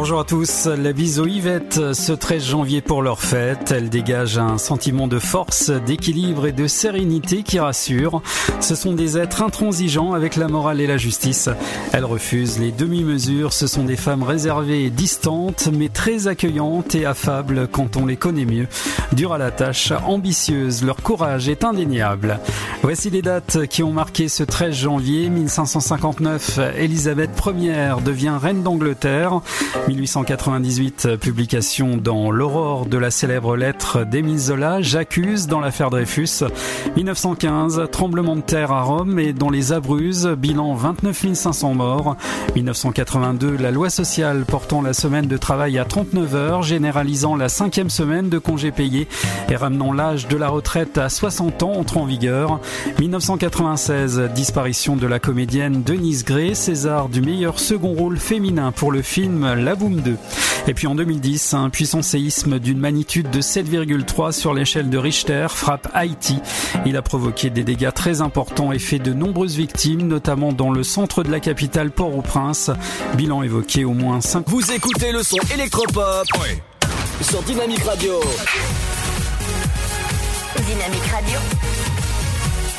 Bonjour à tous, la bise aux Yvette ce 13 janvier pour leur fête. Elle dégage un sentiment de force, d'équilibre et de sérénité qui rassure. Ce sont des êtres intransigeants avec la morale et la justice. Elles refusent les demi-mesures, ce sont des femmes réservées et distantes, mais très accueillantes et affables quand on les connaît mieux. Dures à la tâche, ambitieuses, leur courage est indéniable. Voici les dates qui ont marqué ce 13 janvier 1559. Élisabeth Ier devient reine d'Angleterre. 1898, publication dans l'Aurore de la célèbre lettre d'Émile Zola, J'accuse dans l'affaire Dreyfus. 1915, tremblement de terre à Rome et dans les Abruzzes, bilan 29 500 morts. 1982, la loi sociale portant la semaine de travail à 39 heures, généralisant la cinquième semaine de congés payés et ramenant l'âge de la retraite à 60 ans entre en vigueur. 1996, disparition de la comédienne Denise Gray, César du meilleur second rôle féminin pour le film La Boom 2. Et puis en 2010, un puissant séisme d'une magnitude de 7,3 sur l'échelle de Richter frappe Haïti. Il a provoqué des dégâts très importants et fait de nombreuses victimes, notamment dans le centre de la capitale Port-au-Prince. Bilan évoqué au moins 5. Vous écoutez le son électropop sur Dynamique Radio. Dynamique Radio.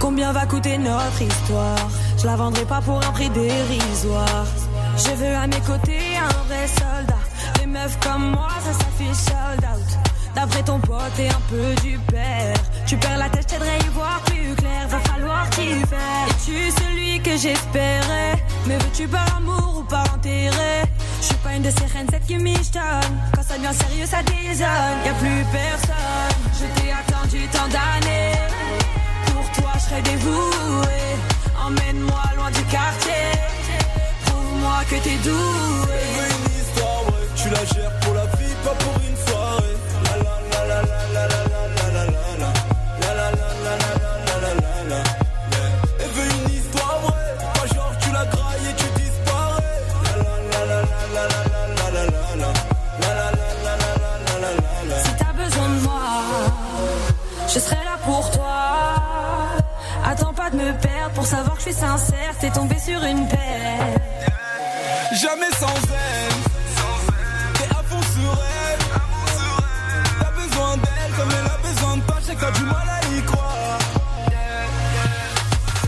Combien va coûter notre histoire? Je la vendrai pas pour un prix dérisoire. Je veux à mes côtés un vrai soldat. Les meufs comme moi, ça s'affiche sold out. D'après ton pote et un peu du père. Tu perds la tête, je t'aiderai y voir plus clair. Va falloir t'y faire. Es-tu celui que j'espérais? Mais veux-tu par amour ou par intérêt Je suis pas une de ces reines, celle qui michetonne. Quand ça devient sérieux, ça désonne. Y a plus personne. Je t'ai attendu tant d'années. Serai dévoué. Emmène-moi loin du quartier. Prouve-moi que t'es doué. Elle veut une histoire, ouais. Tu la gères pour la vie, pas pour une soirée. La la la la la la la la la la la. La la la la la la la la la. Yeah. Elle veut une histoire, ouais. Pas genre tu la grailles et tu disparais. La la la la la la la la la la la. La la la la la la la la la. Si t'as besoin de moi, je serai là pour toi. De me perdre pour savoir que je suis sincère. T'es tombé sur une paire. Jamais sans elle. T'es à fond sur elle. T'as besoin d'elle comme elle a besoin de toi. J'ai quand du mal à y croire.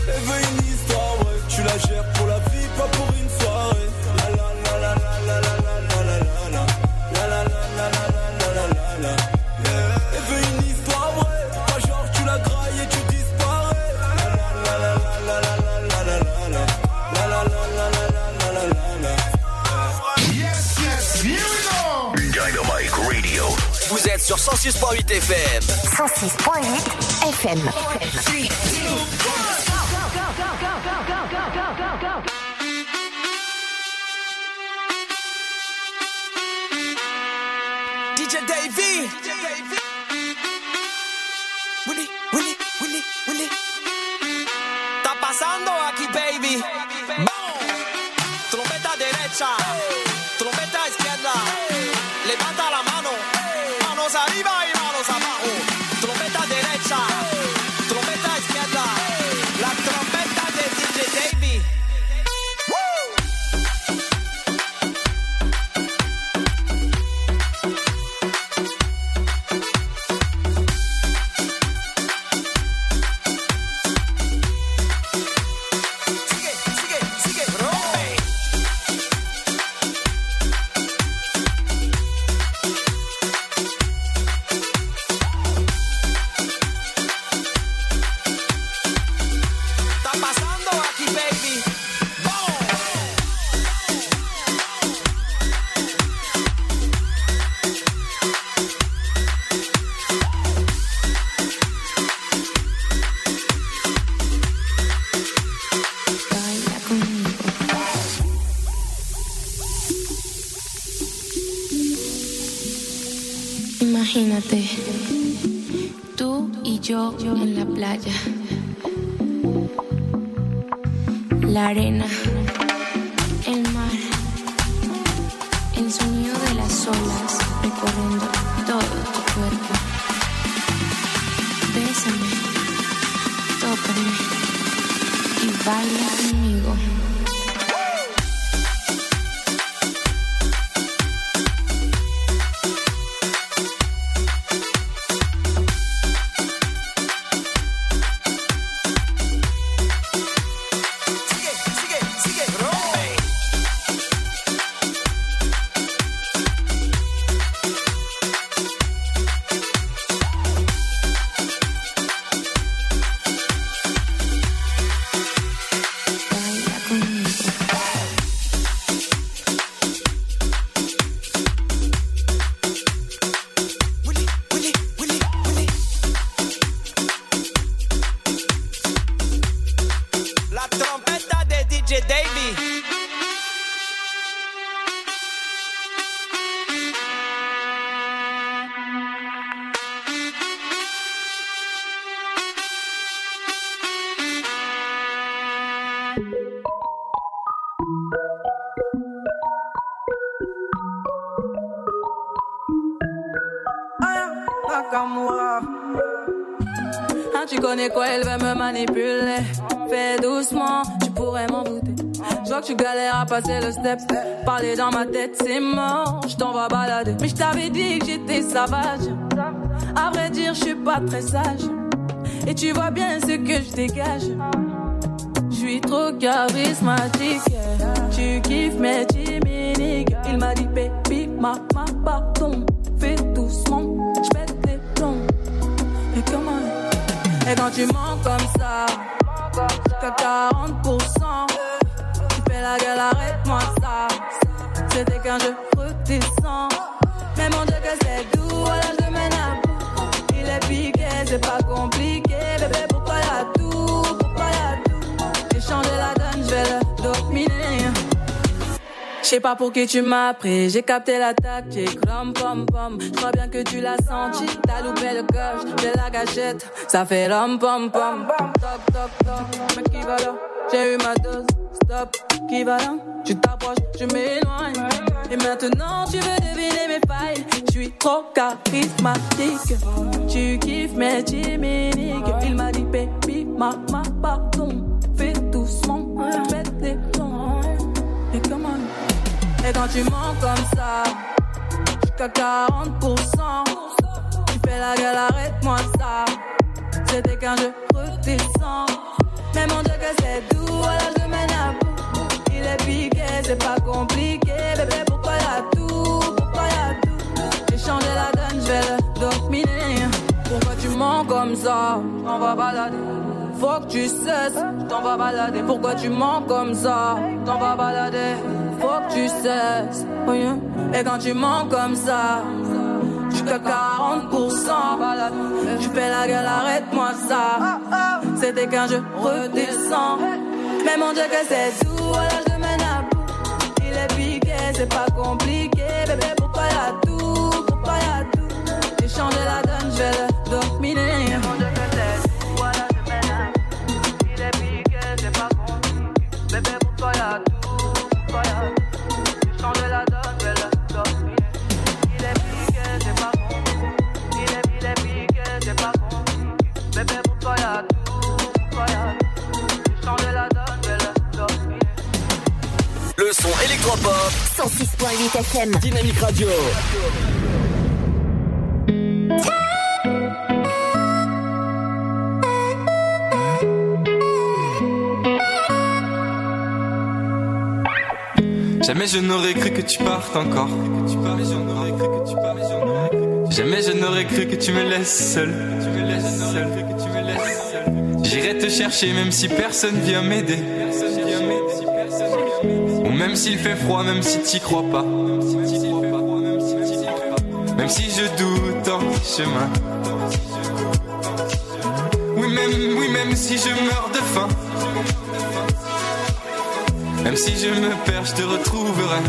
Elle veut une histoire, ouais. Tu la gères pour la vie, pas pour une soirée. Sur 106.8 FM. 106.8 FM. DJ Davey. Willy, Willy, Willy, Willy. está pasando aquí, baby? Vamos. Trompeta derecha, yo en la playa. La arena, tu galères à passer le step. Parler dans ma tête, c'est mort. Je t'en vais balader. Mais je t'avais dit que j'étais sauvage. À vrai dire, je suis pas très sage. Et tu vois bien ce que je dégage. Je suis trop charismatique. Tu kiffes mes timides. Il m'a dit, baby, ma, ma, pardon. Fais doucement, je pète les plombs. Et comment? Et quand tu mens comme ça, t'as 40%. Tu fais la gueule, arrête-moi ça. C'était qu'un jeu redescend. Mais mon Dieu que c'est doux, alors je mène à bout. Il est piqué, c'est pas compliqué. Bébé, pourquoi y'a tout Pourquoi y'a tout? J'ai changé la donne, je vais le sais pas pour qui tu m'as pris, j'ai capté la tactique, rom pom pom. Je crois bien que tu l'as senti, t'as loupé le coche de la gâchette, ça fait rom pom pom. Toc toc toc, mais qui va là? J'ai eu ma dose, stop, qui va là? Tu t'approches, je m'éloigne. Et maintenant tu veux deviner mes failles, je suis trop charismatique. Tu kiffes mes chimiques, il m'a dit baby, ma quand tu mens comme ça, jusqu'à 40%, tu fais la gueule, arrête-moi ça. C'était qu'un jeu redescend. Mais mon Dieu que c'est doux, alors je mène à bout. Il est piqué, c'est pas compliqué. Bébé, pourquoi y'a tout Pourquoi y'a tout? J'ai changé la donne, je vais le dominer. Pourquoi tu mens comme ça? On va balader. Faut que tu cesses, t'en vas balader. Pourquoi tu mens comme ça? T'en vas balader. Faut que tu cesses. Oh. Et quand tu mens comme ça, jusqu'à 40%, balade. Tu fais la gueule, arrête-moi ça. C'était qu'un jeu redescend. Mais mon Dieu que c'est doux, alors je mène à. Il est piqué, c'est pas compliqué. Bébé, Le son électropop. 106.8 FM. Dynamique Radio. Jamais je n'aurais cru que tu partes encore. Jamais je n'aurais cru que tu me laisses seul. J'irai te chercher même si personne vient m'aider. Même s'il fait froid, même si t'y crois pas. Même si je doute en chemin. Oui, même, oui, même si je meurs de faim. Même si je me perds, je te retrouverai.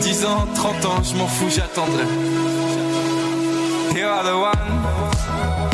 10 ans, 30 ans, je m'en fous, j'attendrai. You are the one.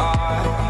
Are.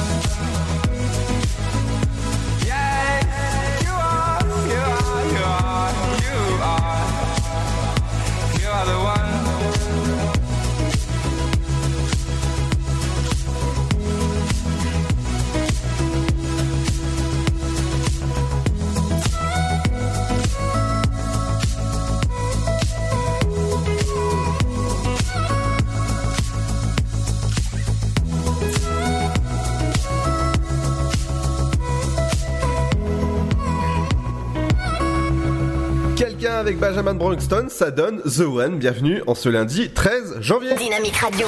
avec Benjamin Brongston, ça donne The One. Bienvenue en ce lundi 13 janvier. Dynamique Radio.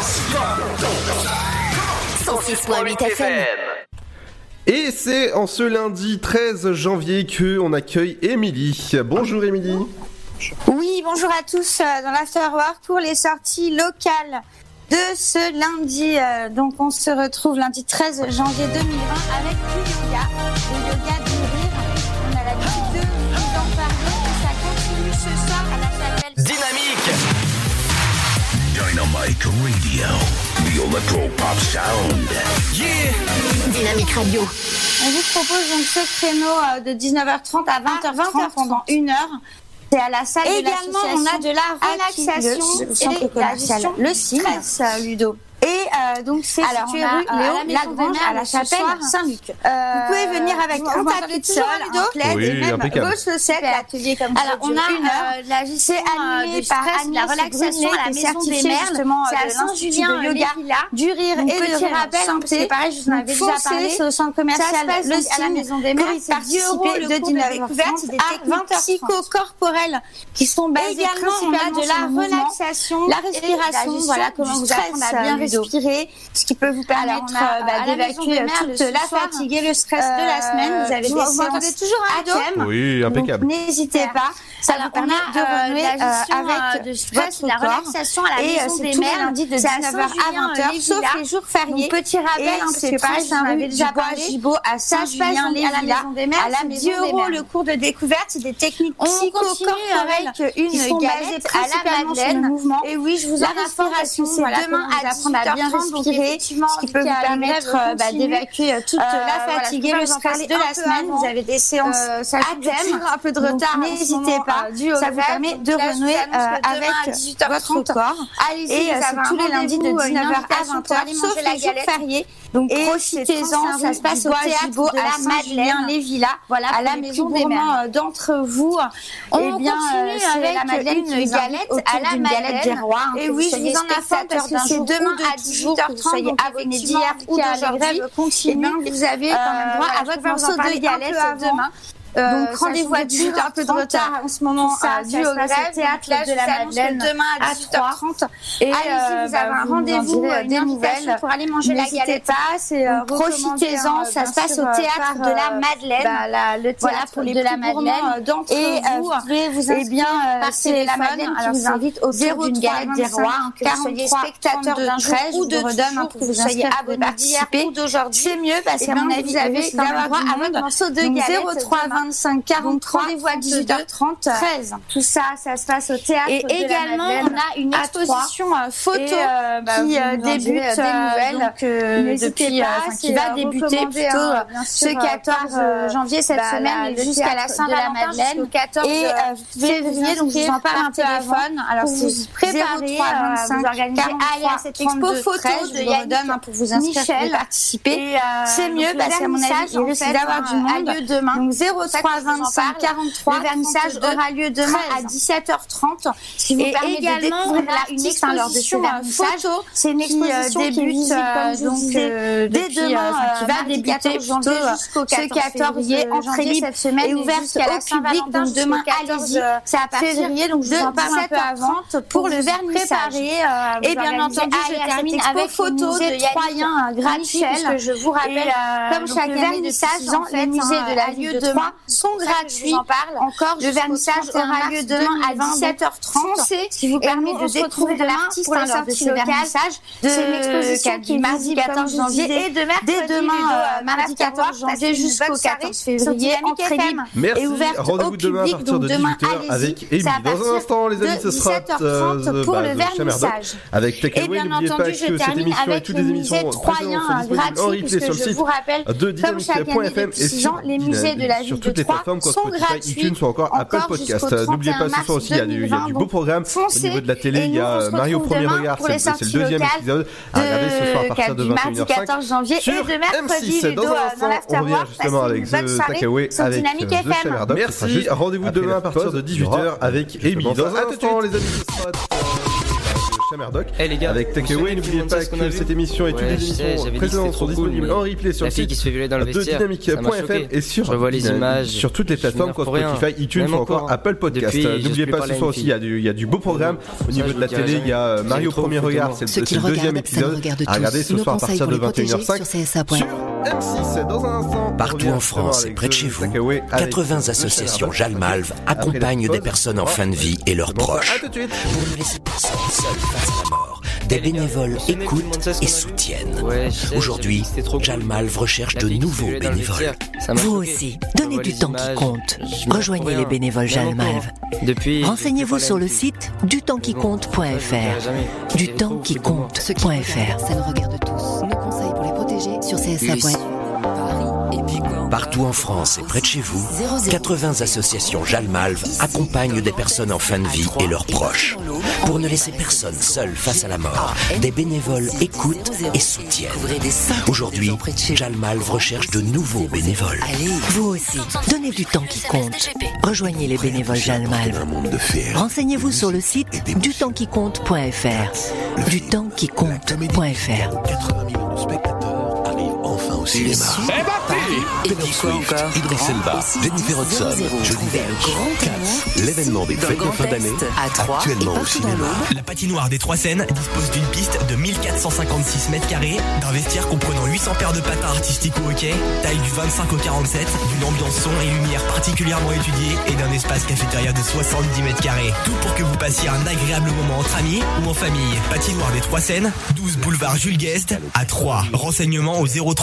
106.8 FM. Et c'est en ce lundi 13 janvier que on accueille Émilie. Bonjour Émilie. Oui, bonjour à tous euh, dans l'Afterwork pour les sorties locales de ce lundi. Euh, donc on se retrouve lundi 13 janvier 2020 avec du yoga Dynamique. Dynamique Radio, the electro pop sound. Yeah. Dynamique Radio. On vous propose donc ce créneau euh, de 19h30 à 20h30 pendant une heure. C'est à la salle Également, on a de la relaxation le, le, la le stress, Ludo. Et euh, donc c'est situé rue Léon à la Chapelle Saint-Luc. Euh, vous pouvez venir avec un tapis de sol, un et même vos chaussettes. L'atelier comme Alors on a la gestion animé par la relaxation la maison des merles. C'est à Saint-Julien de yoga du rire et petit rappel santé. Pareil, je vous en avais déjà parlé. C'est au centre commercial le à la maison des merles. Participer de 19 découvertes des techniques psychocorporelles qui sont basées principalement de la relaxation, la respiration. Voilà comment vous apprendre à bien respirer respirer, ce qui peut vous permettre euh, bah, d'évacuer euh, toute la soir, fatigue et le stress de la semaine. Vous avez vous, des vous séances toujours à thème. Oui, impeccable. N'hésitez pas. Ça Alors, vous permet de renouer euh, avec de stress, votre la relaxation à la maison des mères. lundi de 19h à 20h, sauf les jours fériés. Petit rappel, parce que pareil, j'en avais déjà parlé. à Saint-Julien, les villas, à la maison des mères. le cours de découverte des techniques psychocorporelles qui sont basées à la Madeleine. Et oui, je vous en rappelle demain à 10h à bien respirer, ce qui peut vous permettre euh, bah, d'évacuer euh, toute la fatigue et le stress de la semaine. Vous avez des séances à thème, un peu de retard, n'hésitez pas. Ça vous permet de renouer euh, avec votre corps. Et c'est tous les lundis de 19h à 20h, sauf les jours fériés. Donc profitez-en, ça se passe au théâtre de la Madeleine, les villas, voilà, à la maison des mères d'entre vous. On bien, continue avec la Madeleine une galette à la Madeleine. Et oui, je vous en informe parce que c'est demain à 18h30, abonnés d'hier ou d'aujourd'hui, eh vous avez quand même droit à votre morceau de galette demain. Euh, Donc rendez-vous à 18 un peu de retard en ce moment ça, euh, dû au grève. théâtre là, de la Madeleine demain à 18h30. Et allez-y, euh, vous avez bah, un rendez-vous, euh, des nouvelles pour aller manger la galette. profitez-en, ça se passe au théâtre de la Madeleine. Bah, le théâtre de la Madeleine et vous, vous pouvez vous eh inscrire bien, par téléphone. La Madeleine qui vous invite au tour d'une galette des rois, hein, que vous soyez spectateur d'un jour ou de redonne que vous soyez abonné d'hier ou d'aujourd'hui. C'est mieux parce eh qu'à mon avis, vous avez quand même droit à votre morceau de galette 03 25, 43, rendez-vous à 18h30. 13. Tout ça, ça se passe au théâtre. Et de également, la on a une exposition euh, photo et, euh, bah, qui euh, débute des euh, nouvelles donc, euh, depuis, pas, enfin, qui va débuter plutôt hein, ce 14 janvier cette bah, semaine jusqu'à la saint de la Madeleine. 14 et février, donc vous en parle un téléphone. Alors si vous préparez, vous organisez à cette expo photo de Yannick hein, pour vous inscrire, participer. C'est mieux, parce qu'à mon avis, il risque d'avoir du monde. demain. Donc 03 325, 43. Le vernissage 32, aura lieu demain 13. à 17h30. Ce qui vous et permet également, de découvrir la unique hein, lors de ce euh, vernissage. C'est une euh, exposition qui, euh, débute, qui euh, donc, euh, dès demain, euh, qui va débuter jusqu'au 14 février, entrée libre cette semaine et ouverte à la public. Donc demain, allez-y. C'est à partir donc de 17h30 pour le vernissage. Préparer, et bien entendu, je ah, termine avec photos de Troyen gratuit, que je vous rappelle, comme chaque année de 6 le musée de la lieu de Troyes ce sera 17h30 euh, pour bah, le The Chamerdoc vernissage. avec Et Takeaway. bien N'oubliez pas entendu, que je cette termine émission et avec toutes le les musée émissions troyen précédentes sont disponibles gratuit, en replay puisque sur le je site vous rappelle, de comme chaque année dynamique.fm depuis et 6 sur ans, les musées de la ville de toutes les plateformes sont Spotify, gratuits iTunes ou encore Apple Podcast. N'oubliez pas 31 ce soir aussi, il y a du, il y a du beau programme. Au niveau de la télé, il y a euh, Mario Premier Regard, c'est le deuxième épisode à regarder ce soir à partir de du mardi 21h05 14 janvier et sur de mercredi M6. Ludo Dans un dans instant, on l'afterwork. revient justement Passez avec une bonne The soirée sur avec Dynamique euh, The FM. Merci. Rendez-vous demain à partir de Il y aura 18h avec Amy. Dans un instant, les amis, sera Chamerdoc Eh les gars, avec Takeaway. N'oubliez pas que cette émission et toutes les émissions précédentes sont disponibles en replay sur le site qui se fait violer dans le de dynamique.fm et sur les Dynamique, images, sur toutes les plateformes comme. Spotify, iTunes ou encore encore. Apple Podcast. N'oubliez pas ce soir aussi, il y a du beau programme. Au niveau de la télé, il y a. Mario Premier Regard, c'est le deuxième épisode à regarder ce soir à partir de les protéger 21h05 sur CSA.fr. sur M6 dans un instant. on Partout en France et près de chez vous, Takeaway avec 80 The associations. Jalmalve accompagnent des personnes en fin de vie et leurs proches. Pour ne laisser personne seul à la mort, des bénévoles écoutent et soutiennent. Aujourd'hui. Jalmalve recherche de nouveaux bénévoles. Vous aussi, donnez revois du temps qui compte. Rejoignez les bénévoles. Depuis, Renseignez-vous sur le site dutemsquicompte.fr. Du temps qui Ceux qui le regardent, compte.fr. ça nous regarde tous. Nos conseils pour les protéger sur CSA.fr. Partout en France et près de chez vous, 80 associations Jalmalve accompagnent des personnes en fin de vie et leurs proches. Pour ne laisser personne seul face à la mort, des bénévoles écoutent et soutiennent. Aujourd'hui, Jalmalve recherche de nouveaux bénévoles. Allez, vous aussi, donnez du temps qui compte. Rejoignez les bénévoles Jalmalve. Renseignez-vous sur le site dutemsquicompte.fr. Du temps qui compte.fr. 80 millions de spectateurs arrivent enfin au cinéma. Et puis quoi encore Idris Elba, Jennifer Hudson, Jodie Dench, l'événement des fêtes de Grand fin d'année, actuellement et au cinéma. La patinoire des Trois Seines dispose d'une piste de 1456 mètres carrés, d'un vestiaire comprenant 800 paires de patins artistiques au hockey, taille du 25 au 47, d'une ambiance son et lumière particulièrement étudiée et d'un espace cafétéria de 70 mètres carrés. Tout pour que vous passiez un agréable moment entre amis ou en famille. Patinoire des Trois Seines, 12 boulevard Jules Guest à 3. Renseignements au 03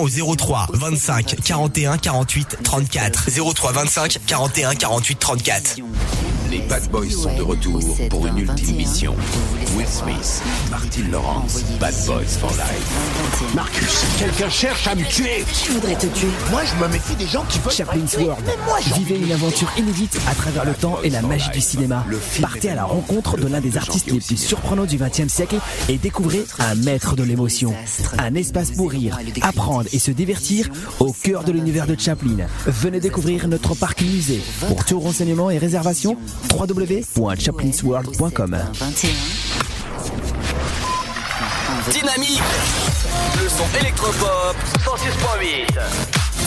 au 03 25 41 48 34. 03 25 41 48 34. Les Bad Boys sont de retour pour une ultime mission. Will Smith, Martin Lawrence, Bad Boys for Life. Marcus, quelqu'un cherche à me tuer. Qui voudrait te tuer? Moi, je me méfie des gens qui veulent tuer. World. Vivez une aventure inédite à travers le temps et la magie du cinéma. Partez à la rencontre de l'un des artistes les plus surprenants du XXe siècle et découvrez un maître de l'émotion. Un espace pour rire, apprendre et se divertir au cœur de l'univers de Chaplin. Venez découvrir notre parc musée. Pour tout renseignement et réservation, www.chaplinsworld.com. Dynamique. Le son électropop. 106.8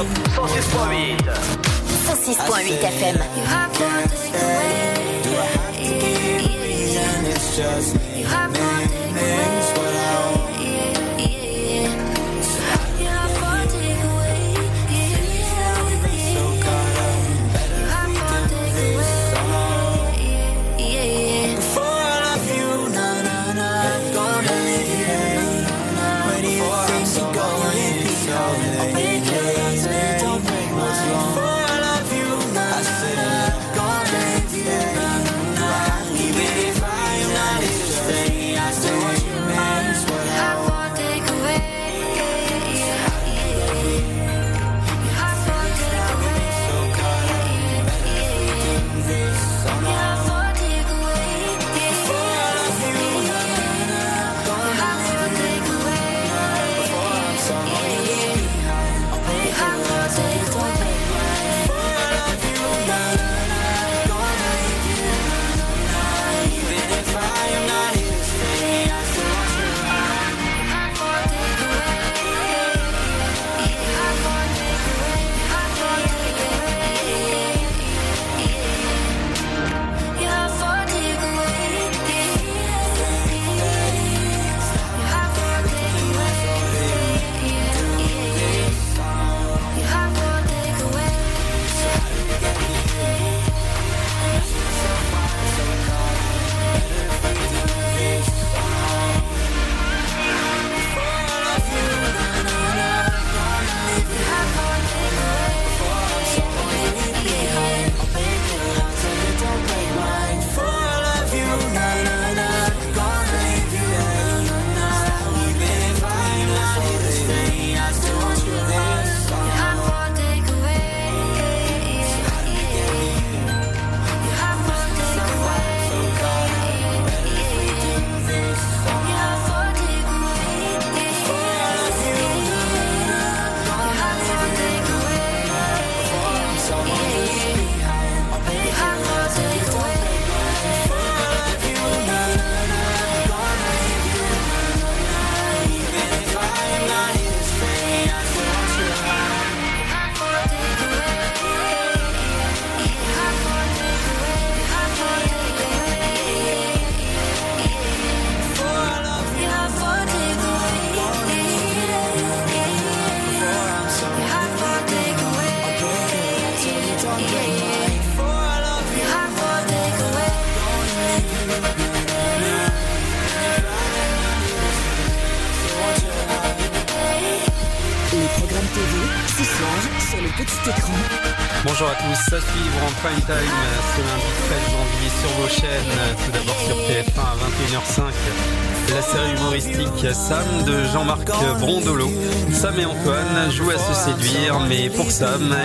électropop 106.8 106.8 FM.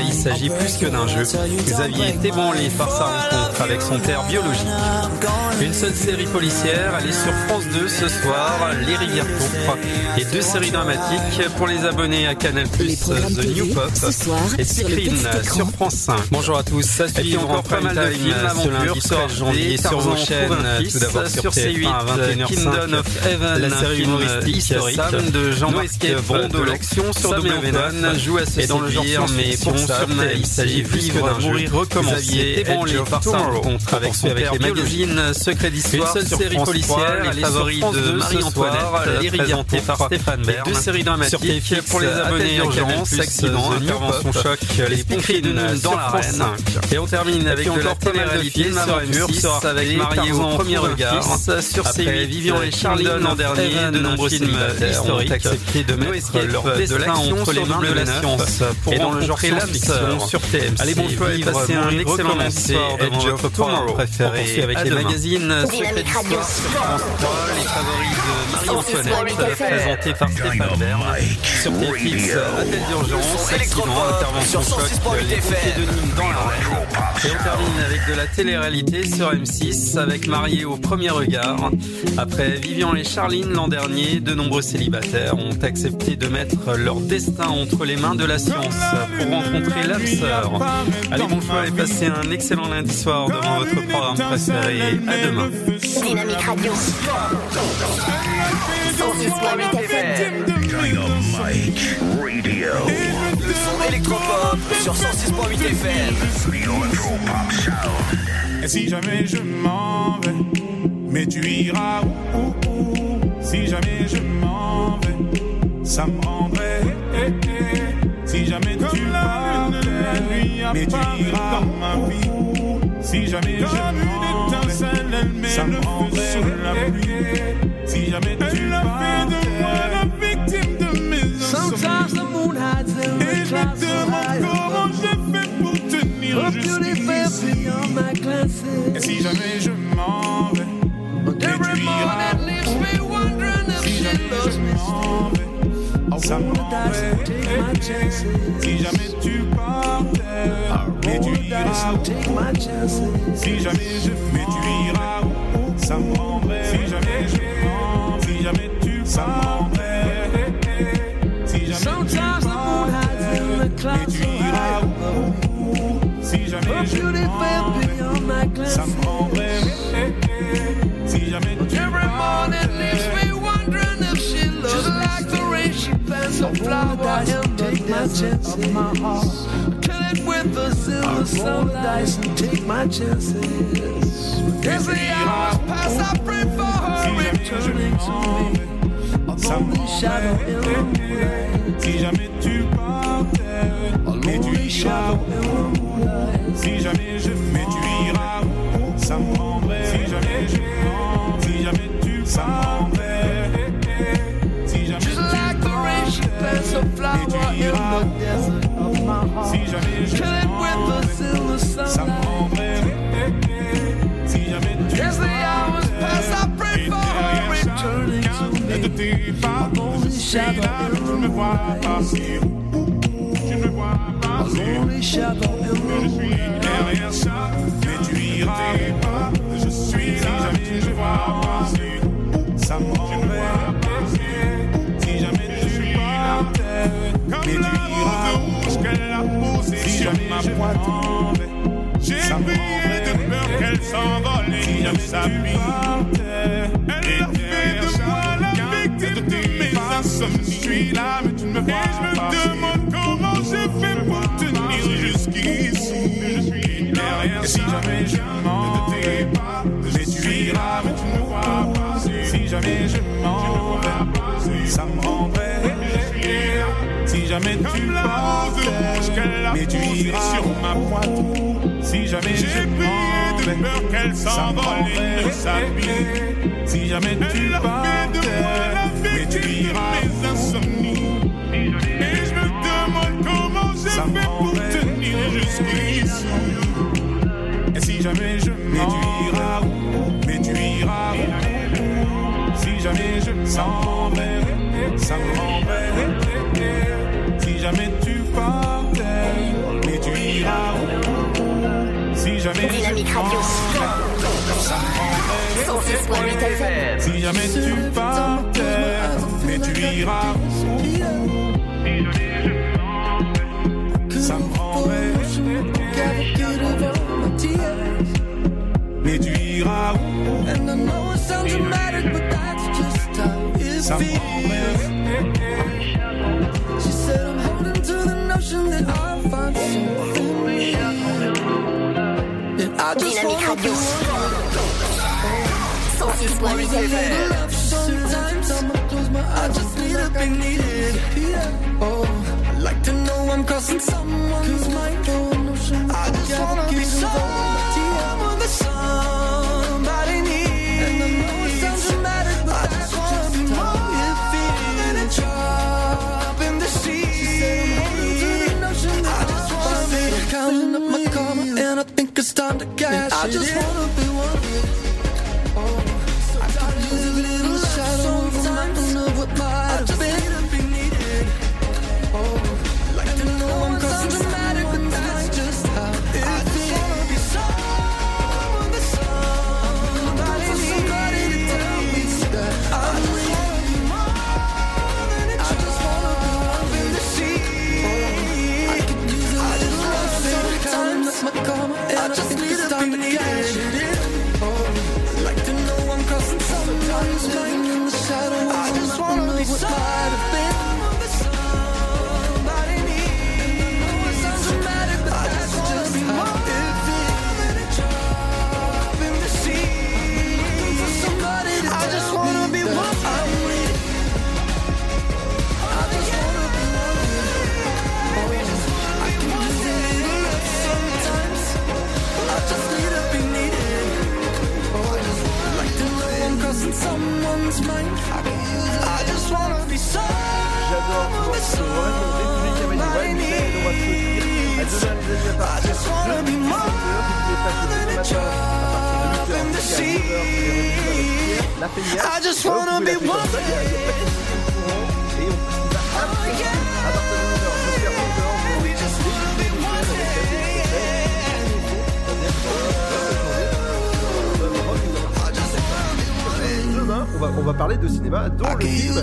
Il s'agit plus que d'un jeu. Xavier par sa rencontre avec son père biologique. Une seule série policière, elle est sur France 2 ce soir, Les Rivières Pourpres. Et deux séries dramatiques pour les abonnés à Canal+, The New Pop et Screen sur France 5. Bonjour à tous, ça suit encore pas mal de films ce lundi 13 janvier sur vos chaînes. Tout d'abord sur C8 à 21h05, Kingdom of Heaven, la série humoristique historique Sam de Jean-Marc Brondolo. l'action sur W9 joue à se et dans le genre mais pour Sam, il s'agit vivre d'un mourir recommencer ébranlé par sa rencontre avec son père les Secret d'Histoire Une seule série policière, les favoris de Marie-Antoinette, les présentée par Stéphane Bern. Deux séries dramatiques pour les abonnés urgence, accident, intervention choc, les pompiers de Nîmes dans l'arène. Et on termine avec de la télé-réalité sur M6 avec Marié au premier regard. Sur C8, Vivian et Charline l'an dernier, de nombreux films historiques ont accepté de mettre leur destin entre les mains de la science pour dans le genre science-fiction sur TMC. Allez, bon choix et passez un excellent soir devant votre programme préféré avec les magazines Secret d'Histoire sur France 3, de Marie-Antoinette, présentés par Stéphane Bern. Sur TFX, appel d'urgence, accident, intervention choc, les pompiers de Nîmes dans l'arène. Et on termine avec de la télé-réalité sur M6 avec Marié au premier regard. Après Vivian et Charline l'an dernier, de nombreux célibataires ont accepté de mettre leur destin entre les mains de la science pour rencontrer l'âme sœur. Allez, bon choix et passez un excellent lundi soir devant votre programme préféré. À demain. Dynamique Radio. 106.8 FM. Dynamite Radio. Le son électropop sur 106.8 FM. Et si jamais je m'en vais, mais tu iras où, où, où? Si jamais je m'en vais, ça me rendrait. eh, eh, eh. Si jamais tu pars, mais tu iras ma vie. Si jamais je m'en vais, ça me rendrait la pluie. Si jamais tu pars, la victime de mes Sometimes the moon hides in Et the je clouds me demande comment j'ai fait pour tenir jusqu'ici. Et si jamais je m'en vais, every tu morning leaves me wondering if Si she jamais loves me Si jamais tu partais, mais tu iras. Si jamais je mais tu iras, ça me. Si jamais je si jamais tu rendrait. Si jamais tu the mais tu iras. Si jamais je m'en ça me. Si jamais tu Every she plants a flower and take my chances. Kill it with a silver sunlight and take my chances. As the hours pass, I pray for her returning to me. A lonely shadow in the moonlight. Si jamais tu partais, mais tu Lonely shadow iras. in the moonlight. Si jamais je mais tu iras, ça me rendrait. The desert of my heart. Si jamais je silver ça me sunlight? rendrait. Si jamais tu As the hours pass, I pray for her returning to me. de tes pas, Lonely shadow là, in je the me vois passer. Je me vois passer. Lonely shadow in Je the suis derrière ça, mais tu iras pas. Je suis là, jamais je vois passer. Ça iras. rouge qu'elle a posée si jamais je m'en vais. J'ai prié de peur qu'elle s'envole et ne s'habille. Elle a fait de moi la victime de mes insomnies. Je suis là, mais tu ne me vois Et jamais tu partais, mais tu iras sur ma poitrine. Si jamais je m'en vais, peur qu'elle s'envole et ne s'habille. Si jamais tu partais, mais tu iras. Et je me demande comment j'ai fait tenir jusqu'ici. Et si jamais je Mais tu iras où? Mais tu iras Si jamais je m'en vais Ça me rendrait Si jamais tu partais Mais tu iras où? Si jamais Dynamique Radio. Ça me rendrait 106.8 FM. Si jamais tu partais Mais tu iras où? Ça me rendrait Mais tu iras où? And I know it sounds dramatic, but that's just how it feels. She said Dynamique wanna Radio. be 106.8 FM. love sometimes. I'ma close my eyes, I just need to be needed. Oh, I like to know I'm crossing someone's mind. Someone's mind. I just wanna be J'adore ce morceau, vraiment, République Avenue One, Michel, on va se dire à demain les amis à partir de 17h, la feignasse. I just wanna be one. On va, on va parler de cinéma, dont le film.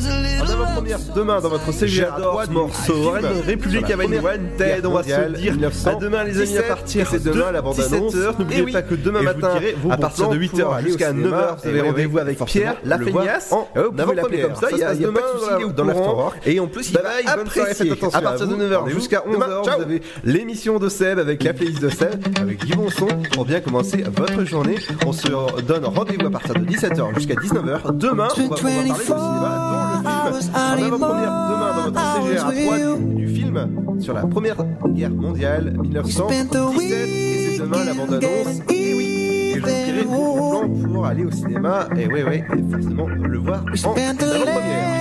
en avant-première demain dans votre CGR. J'adore ce morceau. République Avenue One, Ted, on va se le dire. À demain, les amis, à partir c'est demain la de bande annonce. 17h. N'oubliez oui. pas que demain matin, à partir de plans pour 8h aller au jusqu'à cinéma. 9h, vous avez rendez-vous avec Pierre Lafeignasse. vous pouvez l'appeler comme ça, il n'y a, il y a pas de souci, dans l'After courant. Work. Et en plus, il Bye va apprécier. À partir de à vous. 9h Rendez-vous jusqu'à demain. 11h, Ciao. vous avez l'émission de Seb avec la playlist de Seb, avec Guy Bonson, pour bien commencer votre journée. On se donne rendez-vous à partir de 17h jusqu'à 19h. Demain, on va, on va parler de cinéma, dont le film en avant-première demain dans votre CGR à 3 du, du film sur la première guerre mondiale 1917. Et c'est demain la bande-annonce. Et oui, et je plans pour aller au cinéma. Et ouais, et forcément le voir en avant-première.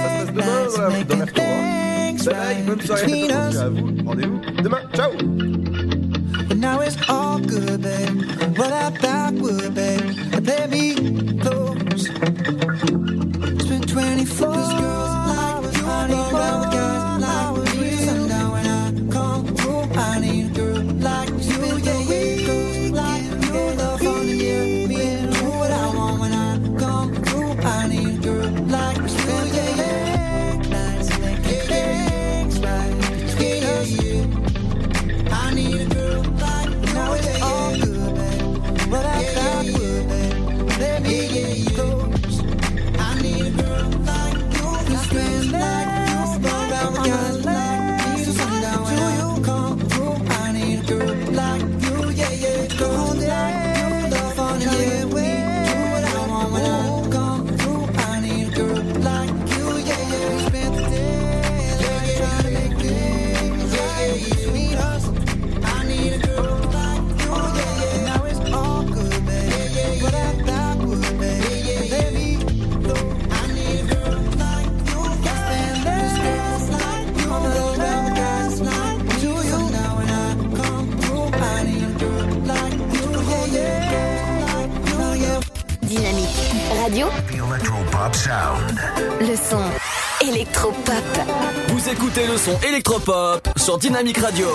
Ça se passe demain dans la- dans l'afterwork. Bye bye, bonne soirée, à vous. Rendez-vous demain. Ciao! Now it's all good, babe. What would, babe. Play me 24 hours. I need Electropop Sound. le son électropop. Vous écoutez le son électropop sur Dynamique Radio.